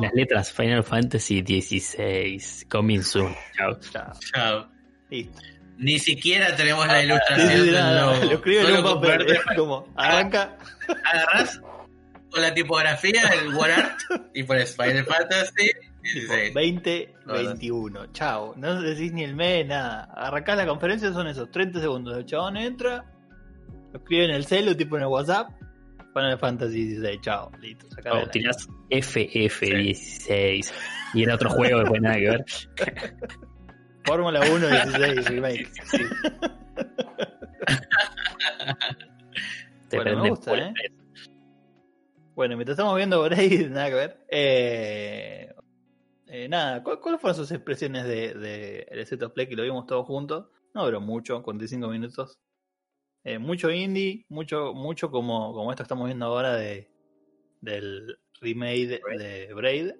que las letras Final Fantasy 16. Coming soon. Chao. Chao, Chao. listo. Ni siquiera tenemos la Sí, ilustración sí, del logo. lo escribo en un papel, comprarte- es como, arranca. agarras con la tipografía, el WordArt, y pones Final Fantasy 16. 2021. Chao. No decís ni el mes, nada. Arrancás la conferencia, son esos 30 segundos. El chabón entra, lo escribe en el celu, tipo en el WhatsApp. Final Fantasy 16, chao. Listo, O de la- tirás FF16. Y era otro juego, después nada que ver. Fórmula 1 16 remake. Sí. Te Bueno, me gusta, ¿eh? Bueno, mientras estamos viendo Braid, nada que ver. Eh, eh, nada, ¿cu- ¿cuáles fueron sus expresiones de, de el of Play que lo vimos todos juntos? No duró mucho, 45 minutos. Eh, mucho indie, mucho, mucho como, como esto que estamos viendo ahora de del remake de Braid.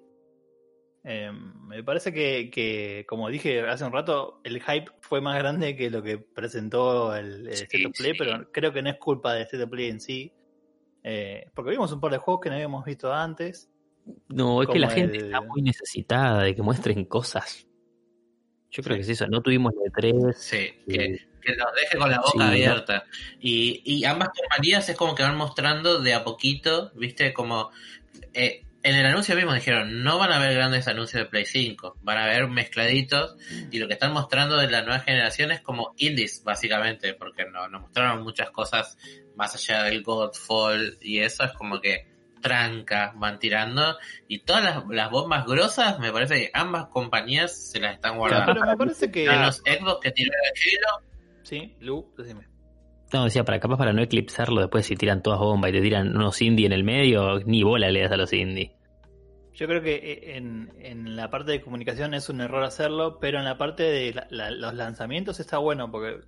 Eh, me parece que, que, como dije hace un rato, el hype fue más grande que lo que presentó el, el Sí, State of Play, sí. pero creo que no es culpa del State of Play en sí. Eh, porque vimos un par de juegos que no habíamos visto antes. No, es que la gente está muy necesitada de que muestren cosas. Yo creo que es eso. No tuvimos la 3 Sí, que, que nos deje con la boca Sí, ¿no? abierta. Y, y ambas compañías es como que van mostrando de a poquito, ¿viste? Como eh, en el anuncio mismo dijeron, no van a haber grandes anuncios de Play 5, van a haber mezcladitos y lo que están mostrando de la nueva generación es como indies, básicamente, porque no, nos mostraron muchas cosas más allá del Godfall y eso es como que tranca, van tirando y todas las, las bombas grosas, me parece que ambas compañías se las están guardando. Pero me parece que. Menos Xbox que tiró el Halo Sí, Lu, decime. No, decía, para capaz para no eclipsarlo, después si tiran todas bombas y te tiran unos indie en el medio, ni bola le das a los indie. Yo creo que eh, en, en la parte de comunicación es un error hacerlo, pero en la parte de los lanzamientos está bueno, porque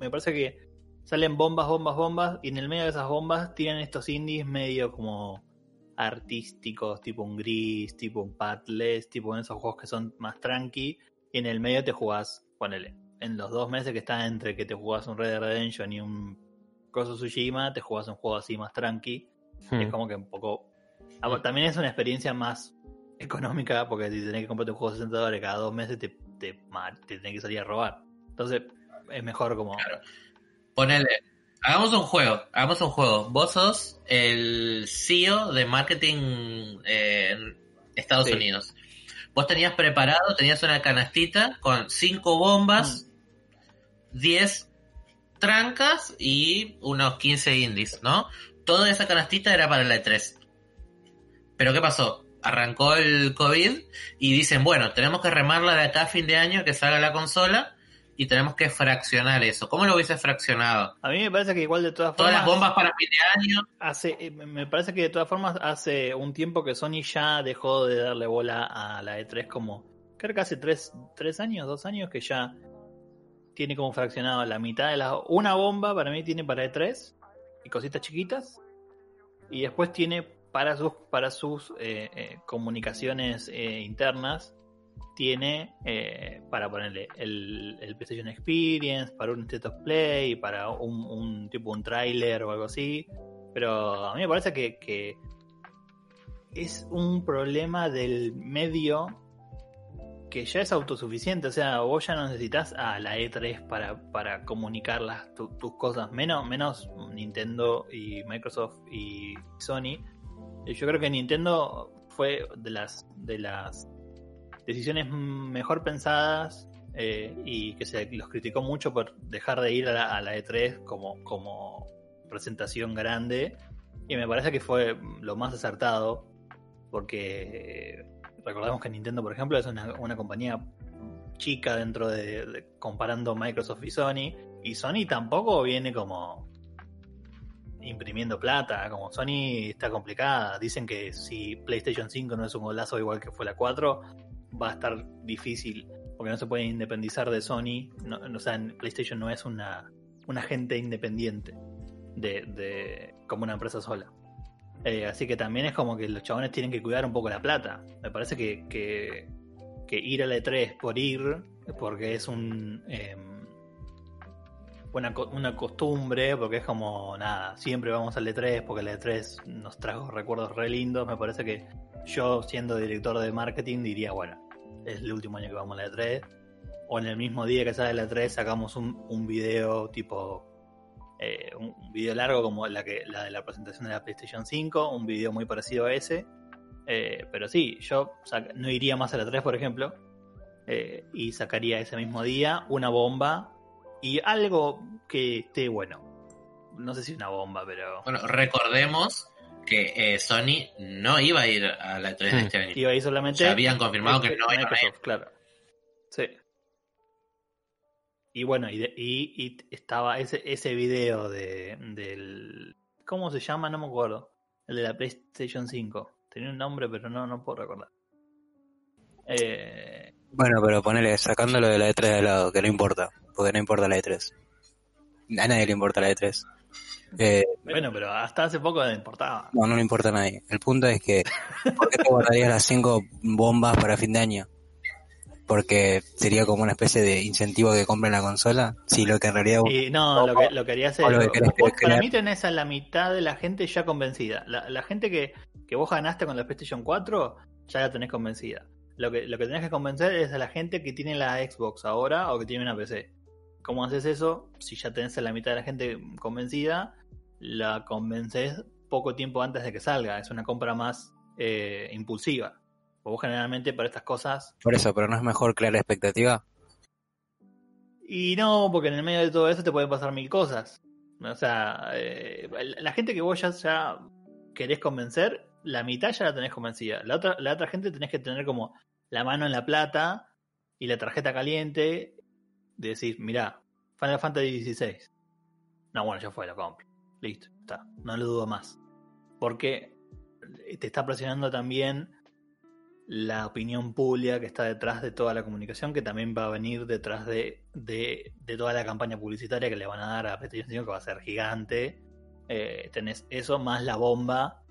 me parece que salen bombas, bombas, bombas, y en el medio de esas bombas tienen estos indies medio como artísticos, tipo un Gris, tipo un Pathless, tipo esos juegos que son más tranqui, y en el medio te jugás, ponele, en los dos meses que está entre que te jugás un Red Dead Redemption y un Coso Tsushima, te jugás un juego así más tranqui, Hmm. es como que un poco... Ah, bueno, También es una experiencia más económica, porque si tenés que comprarte un juego de 60 dólares cada dos meses, te, te, te tenés que salir a robar. Entonces, es mejor como... Ponele. Hagamos un juego. Hagamos un juego. Vos sos el CEO de marketing eh, en Estados Sí. Unidos. Vos tenías preparado, tenías una canastita con cinco bombas, 10 trancas y unos 15 indies, ¿no? Toda esa canastita era para la E3. Pero ¿qué pasó? Arrancó el COVID y dicen, bueno, tenemos que remarla de acá a fin de año que salga la consola y tenemos que fraccionar eso. ¿Cómo lo hubiese fraccionado? A mí me parece que igual de todas Todas formas... las bombas para fin de año. Hace, eh, me parece que de todas formas hace un tiempo que Sony ya dejó de darle bola a la E3 como, creo que hace tres, tres años, dos años que ya tiene como fraccionado la mitad de la... Una bomba para mí tiene para E3 y cositas chiquitas y después tiene para sus, para sus eh, eh, comunicaciones eh, internas tiene para ponerle el, el PlayStation Experience, para un State of Play, para un, un tipo un tráiler o algo así. Pero a mí me parece que, que es un problema del medio que ya es autosuficiente. O sea, vos ya no necesitas a la E3 para, para comunicar las, tu- tus cosas. Menos, menos Nintendo y Microsoft y Sony. Yo creo que Nintendo fue de las, de las decisiones mejor pensadas eh, y que se los criticó mucho por dejar de ir a la, a la E3 como, como presentación grande. Y me parece que fue lo más acertado porque eh, recordemos que Nintendo, por ejemplo, es una, una compañía chica dentro de, comparando Microsoft y Sony. Y Sony tampoco viene como imprimiendo plata, como Sony está complicada. Dicen que si PlayStation 5 no es un golazo igual que fue la 4, va a estar difícil porque no se puede independizar de Sony. No, o sea, PlayStation no es una, un agente independiente de, de- como una empresa sola. Eh, así que también es como que los chabones tienen que cuidar un poco la plata. Me parece que, que, ir a la E3 por ir, porque es un em, una, una costumbre, porque es como nada, siempre vamos al E3 porque el E3 nos trajo recuerdos re lindos. Me parece que yo, siendo director de marketing, diría, bueno, es el último año que vamos a la E3. O en el mismo día que sale la E3 sacamos un, un video tipo eh, un un video largo como la que la de la presentación de la PlayStation 5, un video muy parecido a ese. Eh, pero sí, yo no iría más a la 3, por ejemplo, eh, y sacaría ese mismo día una bomba y algo que esté bueno. No sé si una bomba, pero Bueno, recordemos que eh, Sony no iba a ir a la E3 de Hmm. este año. iba ahí solamente. Ya habían confirmado que no iban a ir. Claro. Y bueno, y, de- y- y estaba ese, ese video de, del. ¿Cómo se llama? No me acuerdo. El de la PlayStation 5. Tenía un nombre, pero no, no puedo recordar. Eh, Bueno, pero ponele, sacándolo de la E3 de lado, que no importa, porque no importa la E3. A nadie le importa la E3. Eh, bueno, pero hasta hace poco le importaba. no, no le importa a nadie. El punto es que, ¿por qué te guardarías las cinco bombas para fin de año? Porque sería como una especie de incentivo que compren la consola. Si lo que en realidad Y no, lo que, lo que hacer. lo que querés vos para mí tenés a la mitad de la gente ya convencida. La, la gente que, que vos ganaste con la PlayStation 4, ya la tenés convencida. Lo que, lo que tenés que convencer es a la gente que tiene la Xbox ahora o que tiene una PC. ¿Cómo haces eso? Si ya tenés a la mitad de la gente convencida, la convences poco tiempo antes de que salga. Es una compra más eh, impulsiva. Vos generalmente para estas cosas Por eso, pero no es mejor crear la expectativa. Y no, porque en el medio de todo eso te pueden pasar mil cosas. O sea, eh, la gente que vos ya, ya querés convencer, la mitad ya la tenés convencida. La otra, la otra gente tenés que tener como la mano en la plata y la tarjeta caliente de decir, mirá, Final Fantasy XVI. No, bueno, ya fue, lo compro. Listo, está. No lo dudo más. Porque te está presionando también la opinión pública que está detrás de toda la comunicación, que también va a venir detrás de, de, de toda la campaña publicitaria que le van a dar a 5, que va a ser gigante. Eh, tenés eso más la bomba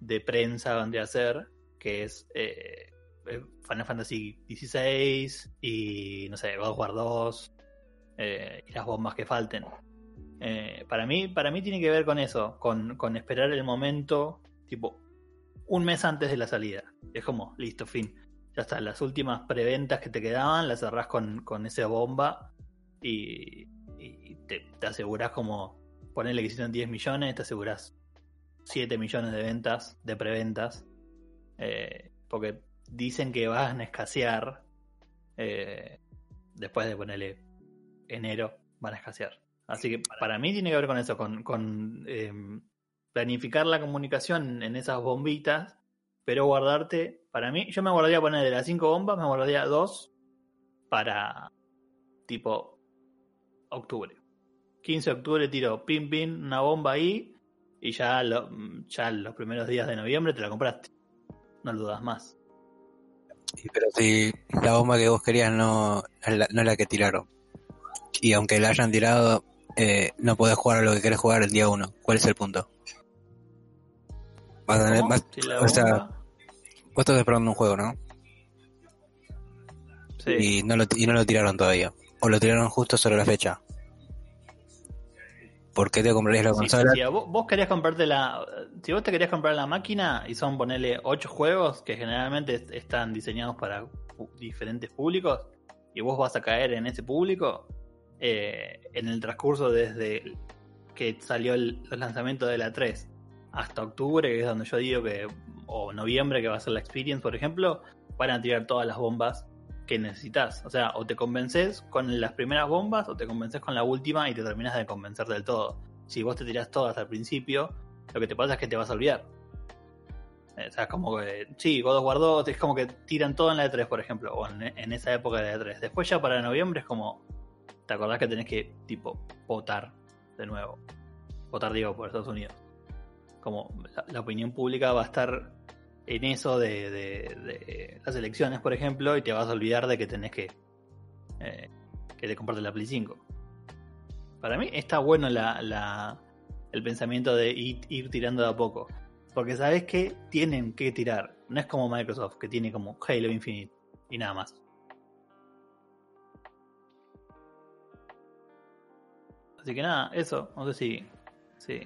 de prensa vendría a ser, que es eh, eh, Final Fantasy XVI y, no sé, God of War 2 eh, y las bombas que falten. Para, mí, para mí tiene que ver con eso, con, con esperar el momento, tipo, un mes antes de la salida. Es como, listo, fin. Ya está, las últimas preventas que te quedaban las cerrás con, con esa bomba y, y te, te aseguras como, ponerle que hicieron 10 millones, te aseguras 7 millones de ventas, de preventas. Eh, porque dicen que van a escasear. eh, después de ponerle enero, van a escasear. Así que para mí tiene que ver con eso, con, eh, planificar la comunicación en esas bombitas, pero guardarte, para mí, yo me guardaría poner de las 5 bombas, me guardaría 2 para tipo octubre. 15 de octubre tiro pin pin, una bomba ahí, y ya, lo- ya los primeros días de noviembre te la compraste. No lo dudas más. Pero si la bomba que vos querías no es la, que tiraron. Y aunque la hayan tirado, eh, no podés jugar a lo que querés jugar el día uno. ¿Cuál es el punto? Vas a tener- ¿Cómo? vas- Si la o sea, bomba- vos estás esperando un juego, ¿no? sí. Y, no lo, y no lo tiraron todavía. O lo tiraron justo sobre la fecha. ¿Por qué te comprarías la consola? a vos, vos querías comprarte la. Si vos te querías comprar la máquina y son ponerle 8 juegos que generalmente est- están diseñados para diferentes públicos y vos vas a caer en ese público, eh, en el transcurso desde que salió el, los lanzamientos de la 3 hasta octubre, que es donde yo digo que. o noviembre, que va a ser la Experience, por ejemplo, van a tirar todas las bombas que necesitas. O sea, o te convences con las primeras bombas o te convences con la última y te terminas de convencer del todo. Si vos te tirás todas al principio, lo que te pasa es que te vas a olvidar. O sea, es como que, sí, God of War 2, es como que tiran todo en la E3, por ejemplo, o en, en esa época de la E3. Después ya para noviembre es como, te acordás que tenés que, tipo, votar de nuevo. Votar, digo, por Estados Unidos. Como la, opinión pública va a estar en eso de, las elecciones, por ejemplo, y te vas a olvidar de que tenés que, eh, que te compartes la Play 5. Para mí está bueno la, la- el pensamiento de ir, ir tirando de a poco. Porque sabes que tienen que tirar. No es como Microsoft, que tiene como Halo Infinite y nada más. Así que nada, eso. No sé si. si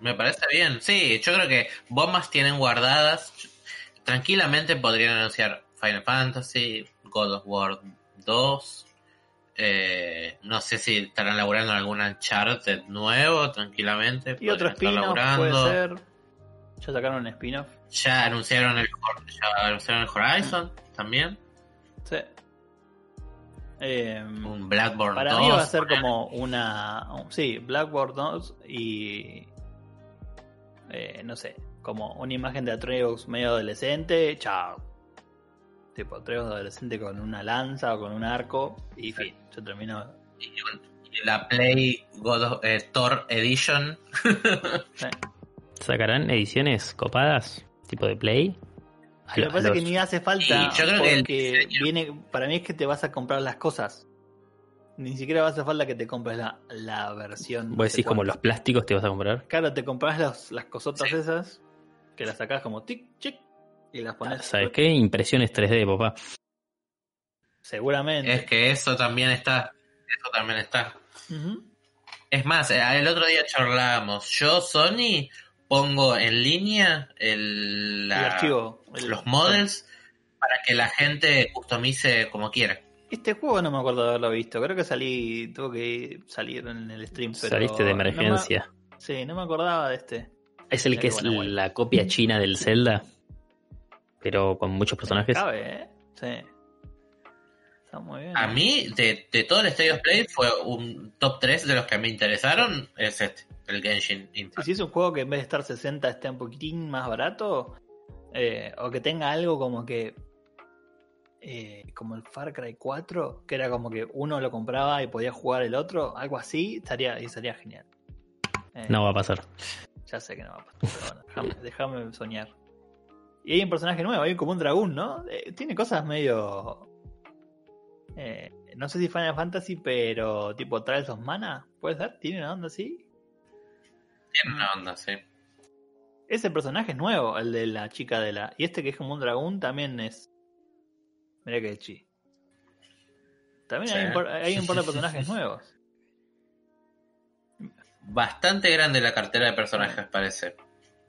Me parece bien. Sí, yo creo que bombas tienen guardadas. Tranquilamente podrían anunciar Final Fantasy, God of War 2. eh, no sé si estarán laburando en algún Uncharted nuevo, tranquilamente. y otro spin-off puede ser. Ya sacaron un spin-off. Ya anunciaron el, ya anunciaron el Horizon también. Sí. Eh, Un Blackboard Para 2. mí va a ser como una. Sí, Blackboard 2 y. eh, no sé, como una imagen de Atreus medio adolescente. Chao. Tipo, Atreus adolescente con una lanza o con un arco. Y fin, se terminó. Y la Play God of- eh, Thor Edition. Sí. ¿Sacarán ediciones copadas? Tipo de Play. Lo- a parece que los- ni hace falta. Y yo creo que el porque viene. Para mí es que te vas a comprar las cosas. Ni siquiera va a hacer falta que te compres la, la versión. Vos decís como los plásticos te vas a comprar. Claro, te compras las, las cosotas Sí. esas, que las sacás como tic, chic, y las pones. ¿Sabes qué? Impresiones 3D, papá. Seguramente. Es que eso también está. Eso también está. Es más, eh, el otro día charlábamos. Yo, Sony, pongo en línea el, la- el archivo. el- los models para que la gente customice como quiera. Este juego no me acuerdo de haberlo visto. Creo que salí, tuve que salir en el stream. Pero Saliste de no me- emergencia. sí, no me acordaba de este. Es el que es buena, buena. la copia china del Zelda. Pero con muchos personajes. Cabe, ¿eh? Sí. Está muy bien. A mí, de, de todo el State of Play, fue un top 3 de los que me interesaron. Es este, el Genshin Impact. si es un juego que en vez de estar 60 esté un poquitín más barato, eh, o que tenga algo como que. Eh, como el Far Cry 4, que era como que uno lo compraba y podía jugar el otro, algo así, estaría, y estaría genial. Eh, No va a pasar. Ya sé que no va a pasar, pero bueno, déjame, soñar. Y hay un personaje nuevo, hay como un dragón, ¿no? Eh, tiene cosas medio. eh, no sé si Final Fantasy, pero tipo Trials of Mana, ¿puede ser? ¿Tiene una onda así? Tiene una onda, sí. Ese personaje es nuevo, el de la chica de la. Y este que es como un dragón también es. Mira que chi. También hay, un par, hay un par de personajes nuevos. Bastante grande la cartera de personajes, parece.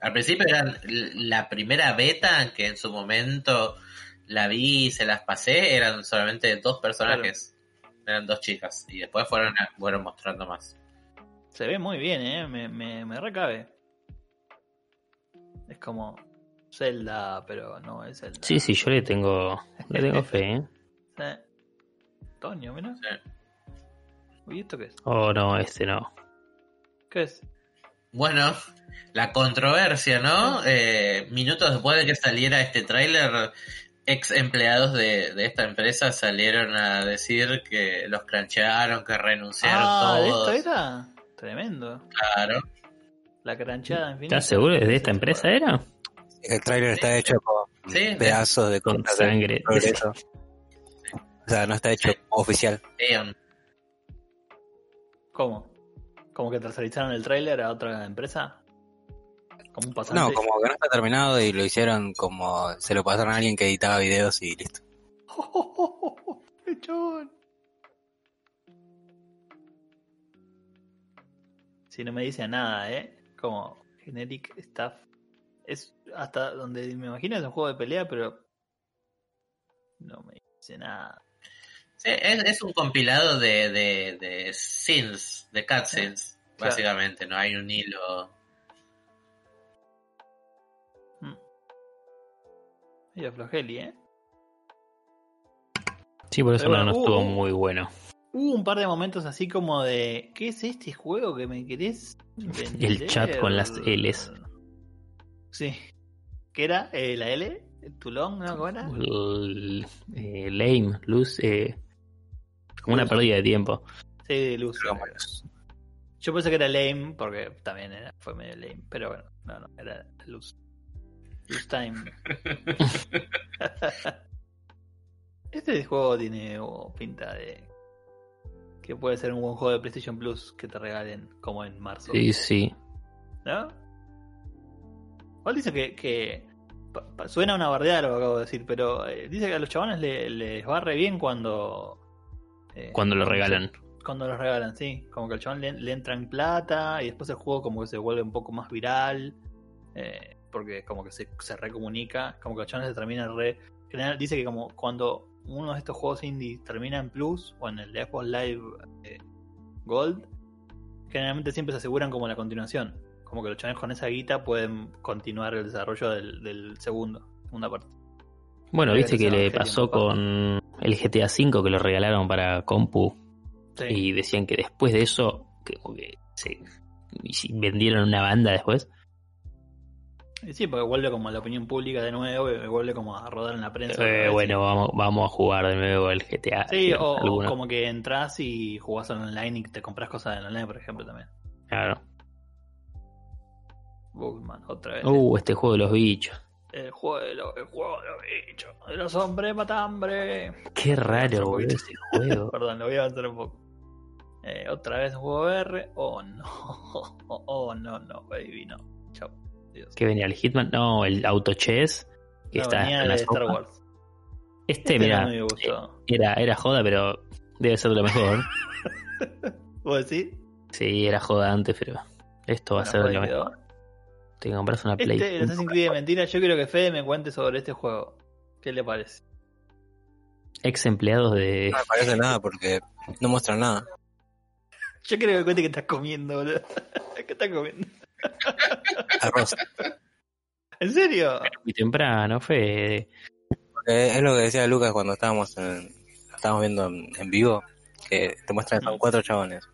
Al principio eran la primera beta que en su momento la vi y se las pasé, eran solamente dos personajes. Eran dos chicas. Y después fueron, fueron mostrando más. Se ve muy bien, ¿eh? Me, me, me recabe. Es como Zelda, pero no es Zelda. Sí, sí, yo le tengo, le tengo fe, ¿eh? Sí. Toño, mira. Sí. Uy, ¿esto qué es? Oh, no, este no. ¿Qué es? Bueno, la controversia, ¿no? Eh, minutos después de que saliera este tráiler, ex empleados de, de esta empresa salieron a decir que los cranchearon, que renunciaron Ah, ¿de todos. esto era? Tremendo. Claro. La cranchada infinita. ¿Estás seguro de esta empresa era? El tráiler está hecho con Sí, pedazos de Con sangre. progreso. O sea, no está hecho oficial. Eon. ¿Cómo? ¿Como que tercerizaron el tráiler a otra empresa? ¿Como un pasante? No, como que no está terminado y lo hicieron como se lo pasaron a alguien que editaba videos y listo. ¡Qué chabón! Si no me dice nada, ¿eh? Como generic stuff. Es hasta donde me imagino es un juego de pelea, pero no me dice nada. Sí, es, es un compilado de, de, de scenes, de cutscenes, Claro. básicamente, no hay un hilo. Medio flojeli, ¿eh? Sí, por eso Pero no, no estuvo muy bueno. Hubo un par de momentos así como de ¿qué es este juego que me querés vender? El chat con las Ls. Sí. ¿Qué era? Eh, ¿La L? ¿El Tulón? ¿No? ¿Cómo era? Eh, lame, luz, eh, como una pérdida de tiempo. Sí, Luz. Yo pensé que era lame porque también era, fue medio lame. Pero bueno, no, no, era Luz. Luz Time. este juego tiene oh, pinta de que puede ser un buen juego de PlayStation Plus que te regalen como en marzo. Sí, sí. ¿No? Igual dice que, suena una bardeada lo que acabo de decir, pero eh, dice que a los chavales le- les va re bien cuando... eh, Cuando lo regalan. Cuando los regalan, sí. Como que al chabón le, le entra en plata y después el juego como que se vuelve un poco más viral. eh, porque como que se, se recomunica. Como que el chabón se termina re... dice que como cuando uno de estos juegos indie termina en Plus o en el Xbox Live eh, Gold, generalmente siempre se aseguran como la continuación. Como que los chavales con esa guita pueden continuar el desarrollo del, del segundo, segunda parte. Bueno, Creo viste que le pasó con el GTA V que lo regalaron para compu Sí. y decían que después de eso que, que se vendieron una banda después. Sí, porque vuelve como a la opinión pública de nuevo y vuelve como a rodar en la prensa. Eh, bueno, vamos, vamos a jugar de nuevo el GTA. Sí, o, como que entras y jugás online y te compras cosas en online, por ejemplo, también. Claro. Otra vez. Uh, este juego de los bichos. El juego de los, el juego de los bichos. De los hombres matambre. Qué raro, boludo, ese juego. Perdón, lo voy a avanzar un poco. Eh, otra vez un juego VR. Oh no. Oh no, no, baby, no. Chao. Dios. ¿Qué venía? ¿El Hitman? No, el Auto Chess. Que No, está venía en la de Star sopa. Wars. Este, Este mira, no gustó. era, era joda, pero debe ser lo mejor. ¿Vos decís? Sí, era joda antes, pero esto va a ser lo mejor. Te compras una Play. Este, Assassin's Creed de mentira, yo quiero que Fede me cuente sobre este juego. ¿Qué le parece? Ex empleados de. No me parece nada porque no muestra nada. Yo quiero que me cuente qué estás comiendo, boludo. ¿Qué estás comiendo? Arroz. ¿En serio? Muy temprano, Fede. Porque es lo que decía Lucas cuando estábamos en, estábamos viendo en, en vivo, que te muestran que son cuatro chabones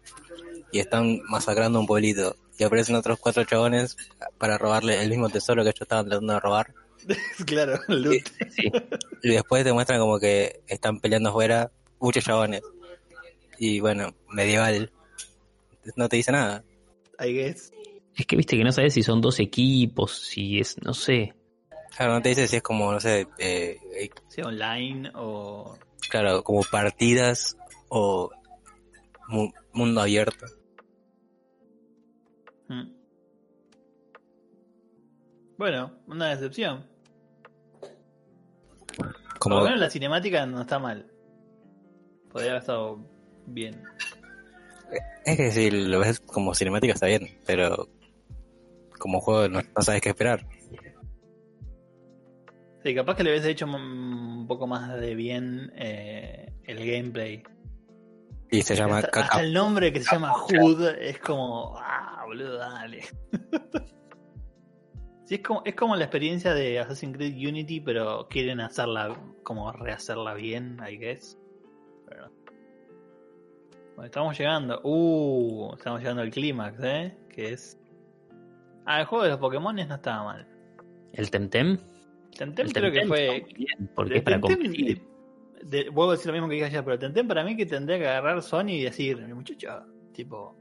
y están masacrando un pueblito y aparecen otros cuatro chabones para robarle el mismo tesoro que ellos estaban tratando de robar claro, loot. Sí. y después te muestran como que están peleando afuera muchos chabones y bueno, medieval no te dice nada. I guess. Es que viste que no sabes si son dos equipos, si es. No sé. Claro, no te dice si es como, no sé, eh, eh, Sea online o. claro, como partidas o mu- mundo abierto. Mm. Bueno, una decepción. Por lo menos la cinemática no está mal. Podría haber estado bien. es que si lo ves como cinemática está bien, pero como juego no, no sabes qué esperar. Sí, capaz que le hubiese hecho un poco más de bien eh, el gameplay. Y se llama hasta, hasta el nombre que se llama Hood es como. Boludo, dale. sí, es como, es como la experiencia de Assassin's Creed Unity, pero quieren hacerla, como rehacerla bien, I guess. Pero no. Bueno, estamos llegando. Uh, estamos llegando al clímax, ¿eh? Que es. Ah, el juego de los Pokémon no estaba mal. El Temtem. Temtem el creo que Temtem fue. bien, porque es para Temtem, competir. de- vuelvo a decir lo mismo que dije ayer, pero Temtem para mí que tendría que agarrar Sony y decir, muchacho, tipo,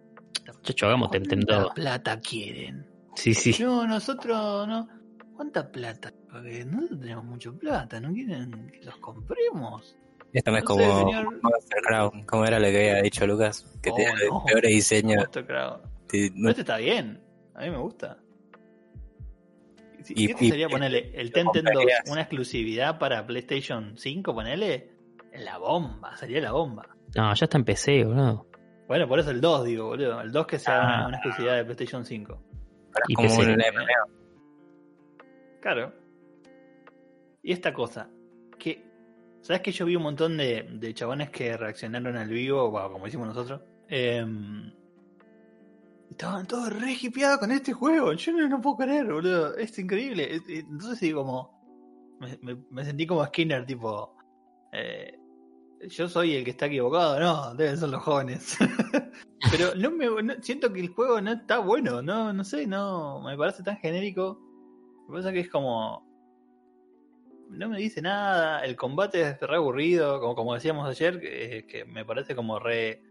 Chacho, hagamos ¿cuánta 2. plata quieren? Sí, sí. No, nosotros no. ¿Cuánta plata? Porque nosotros tenemos mucho plata, ¿no quieren que los compremos? Esto no es No sé, como señor. Monster Crown, como era lo que había dicho Lucas, que Oh, tiene no. peores diseños. Pero este está bien, a mí me gusta. Si, Y- y- sería ponerle el lo Temtem 2 comprarías. una exclusividad para PlayStation 5, ponele, en la bomba, sería la bomba. No, ya está en PC, boludo. Bueno, por eso el 2, digo, boludo. El 2 que sea Ah. una, una exclusividad de PlayStation 5. Y como PC. un MMO. Claro. Y esta cosa, que. ¿Sabes que yo vi un montón de, de chabones que reaccionaron al vivo, bueno, como hicimos nosotros? Em, estaban todos re hipeados con este juego. Yo no, no puedo creer, boludo. Es increíble. Es- es- Entonces, sí, como. Me, me- me sentí como Skinner, tipo. eh, yo soy el que está equivocado, no, deben ser los jóvenes. Pero no me siento que el juego no está bueno, no, no sé, no, me parece tan genérico. Me pasa que es como. No me dice nada, el combate es re aburrido, como, como decíamos ayer, que, que me parece como re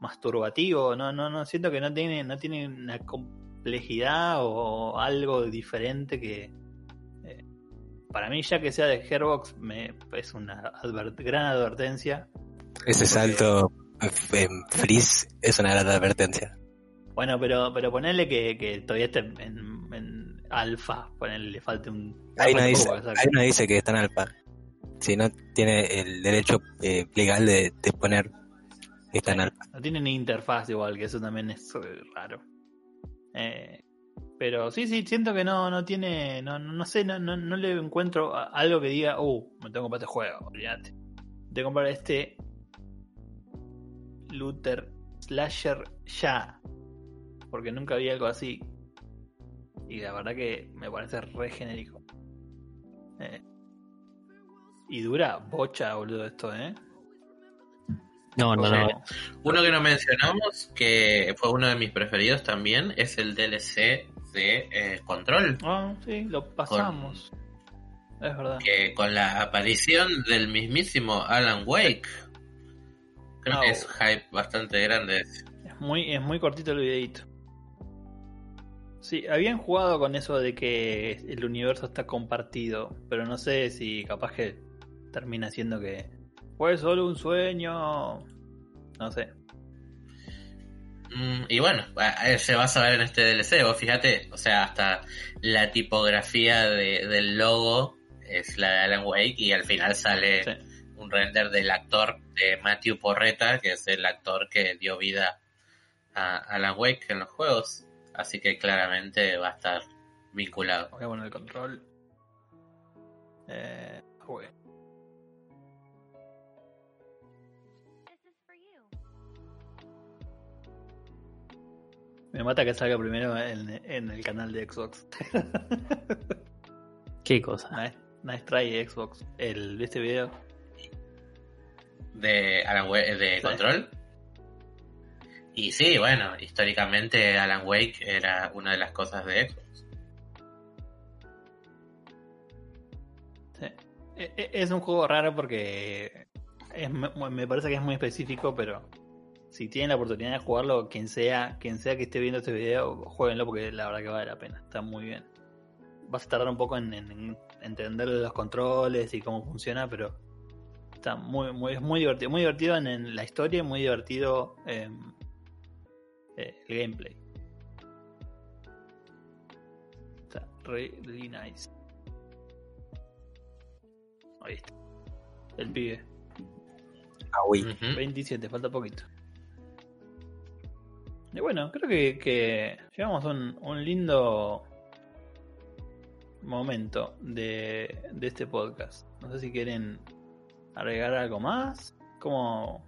masturbativo, no, no, no, siento que no tiene, no tiene una complejidad o algo diferente que eh, para mí ya que sea de Gearbox me es una gran advertencia. Ese salto en Freeze es una gran advertencia. Bueno, pero, pero ponerle que, que todavía esté en, en alfa, ponerle le falte un. Ahí no, dice, ahí no dice que está en alfa. Si no tiene el derecho eh, legal de, de poner que está en alfa. No tiene ni interfaz igual, que eso también es eh, raro. Eh, pero sí, sí, siento que no, no tiene, no, no no sé, no, no, no le encuentro algo que diga, uh, me tengo que comprar este juego, olvídate. Tengo que comprar este Luther Slasher ya. Porque nunca había algo así. Y la verdad que me parece re genérico. Eh, y dura bocha, boludo, esto, ¿eh? No, no, no. Uno que no mencionamos, que fue uno de mis preferidos también, es el DLC de eh, Control. Ah, sí, lo pasamos. Es verdad. Que con la aparición del mismísimo Alan Wake, creo Ah, que oh. es hype bastante grande. Es muy, es muy cortito el videito. Sí, habían jugado con eso de que el universo está compartido, pero no sé si capaz que termina siendo que fue solo un sueño. No sé. Mm, y bueno, a- se va a saber en este DLC. Vos fíjate, o sea, hasta la tipografía de- del logo es la de Alan Wake y al final sale Sí. un render del actor de Matthew Porreta, que es el actor que dio vida a Alan Wake en los juegos. Así que claramente va a estar vinculado. Ok, bueno, el control. Eh, jugué. Me mata que salga primero en, en el canal de Xbox. ¿Qué cosa? Nice, nice try Xbox. El, ¿Viste video? de Alan Wake, de Sí. Control. Y sí, bueno, históricamente Alan Wake era una de las cosas de Xbox. Sí. E- e- Es un juego raro porque es me parece que es muy específico, pero si tienen la oportunidad de jugarlo, quien sea, quien sea que esté viendo este video, jueguenlo porque la verdad que vale la pena. Está muy bien. vas a tardar un poco en, en- en entender los controles y cómo funciona, pero está muy, muy, es muy divertido. Muy divertido en, en la historia y muy divertido em, eh, el gameplay. Está re- really nice. Ahí está. El pibe. Ah, Wii. Ujú. 27, falta poquito. Y bueno, creo que, que llegamos a un, un lindo momento de, de este podcast. No sé si quieren agregar algo más. ¿Cómo,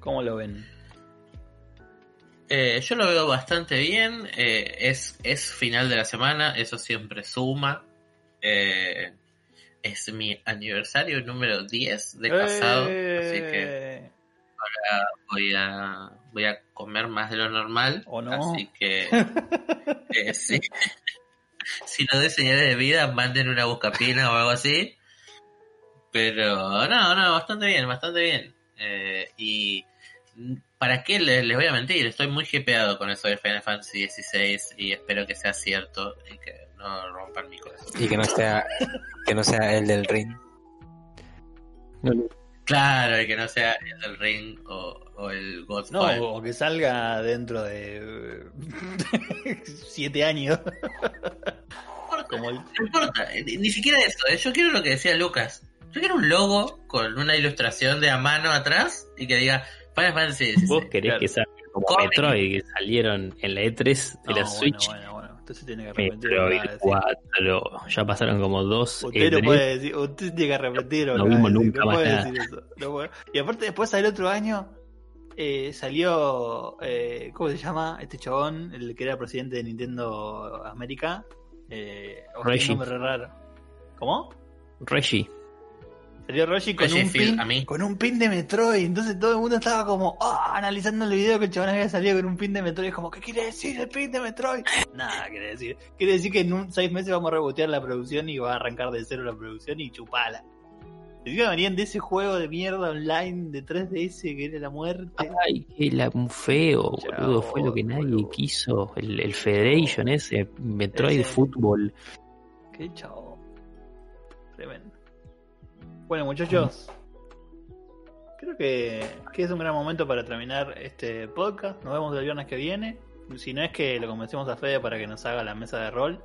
cómo lo ven? Eh, yo lo veo bastante bien. eh, es, es final de la semana, eso siempre suma. Eh, es mi aniversario número 10 de casado, así que Eh, voy a, voy a comer más de lo normal. ¿O no? Así que eh, sí. si no doy señales de vida, manden una buscapina o algo así. Pero no, no, bastante bien, bastante bien. Eh, y ¿para qué les, les voy a mentir? Estoy muy hipeado con eso de Final Fantasy XVI y espero que sea cierto y que no rompan mi corazón. Y que no sea, que no sea el del ring. Claro, y que no sea el del Ring o, o el no, Godfall. o que salga dentro de 7 años. Como el No importa, ni, siquiera eso. eh, Yo quiero lo que decía Lucas. Yo quiero un logo con una ilustración de a mano atrás y que diga Final Fantasy XVI. Vos querés claro. que salga como. Metroid que salieron en la E3 de No, la bueno, Switch. Bueno, bueno, usted se tiene que arrepentir. Metroid de lo que 4. Ya pasaron como dos Usted no E3. puede decir, usted tiene que arrepentir. No que vimos nunca no más puede nada. decir eso. no puede. Y aparte después salió otro año, eh, salió, eh, ¿cómo se llama? Este chabón, el que era presidente de Nintendo América. Eh, tiene un Reggie. nombre raro. ¿Cómo? Reggie. Salió Reggie con un pin, a mí. con un pin de Metroid. Entonces todo el mundo estaba como ah, analizando el video que el chabón había salido con un pin de Metroid. Como, ¿qué quiere decir el pin de Metroid? Nada quiere decir. Quiere decir que en un seis meses vamos a rebotear la producción y va a arrancar de cero la producción y chupala. Encima venían de ese juego de mierda online de 3DS que era la muerte. Ay, qué la, un feo, Chao, boludo. Fue lo que nadie boludo. quiso. El, el Federation ese, Metroid Ese. Football. Qué chavo. Bueno, muchachos. Creo que, que es un gran momento para terminar este podcast. Nos vemos el viernes que viene. Si no es que lo convencemos a Fede para que nos haga la mesa de rol.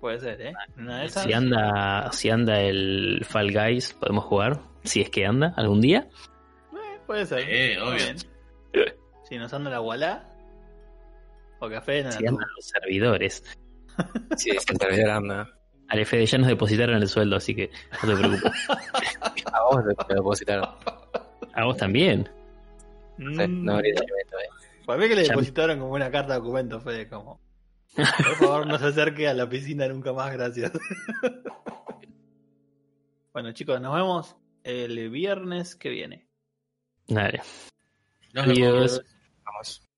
Puede ser, ¿eh? Una de esas. Si anda, si anda el Fall Guys, podemos jugar. Si es que anda algún día. Eh, puede ser. Está obvio. bien. Si nos anda la Wallah. O café no la Si andan los servidores. Sí, es que el servidor anda. Al FD ya nos depositaron el sueldo, así que no te preocupes. A vos te depositaron. A vos también. No, Mm. no ahorita yo meto. Para mí que le Ya- depositaron como una carta de documento, Fede, como. Por favor, no se acerque a la piscina nunca más, gracias. bueno, chicos, nos vemos el viernes que viene. Dale. Nos vemos. Adiós. Vamos.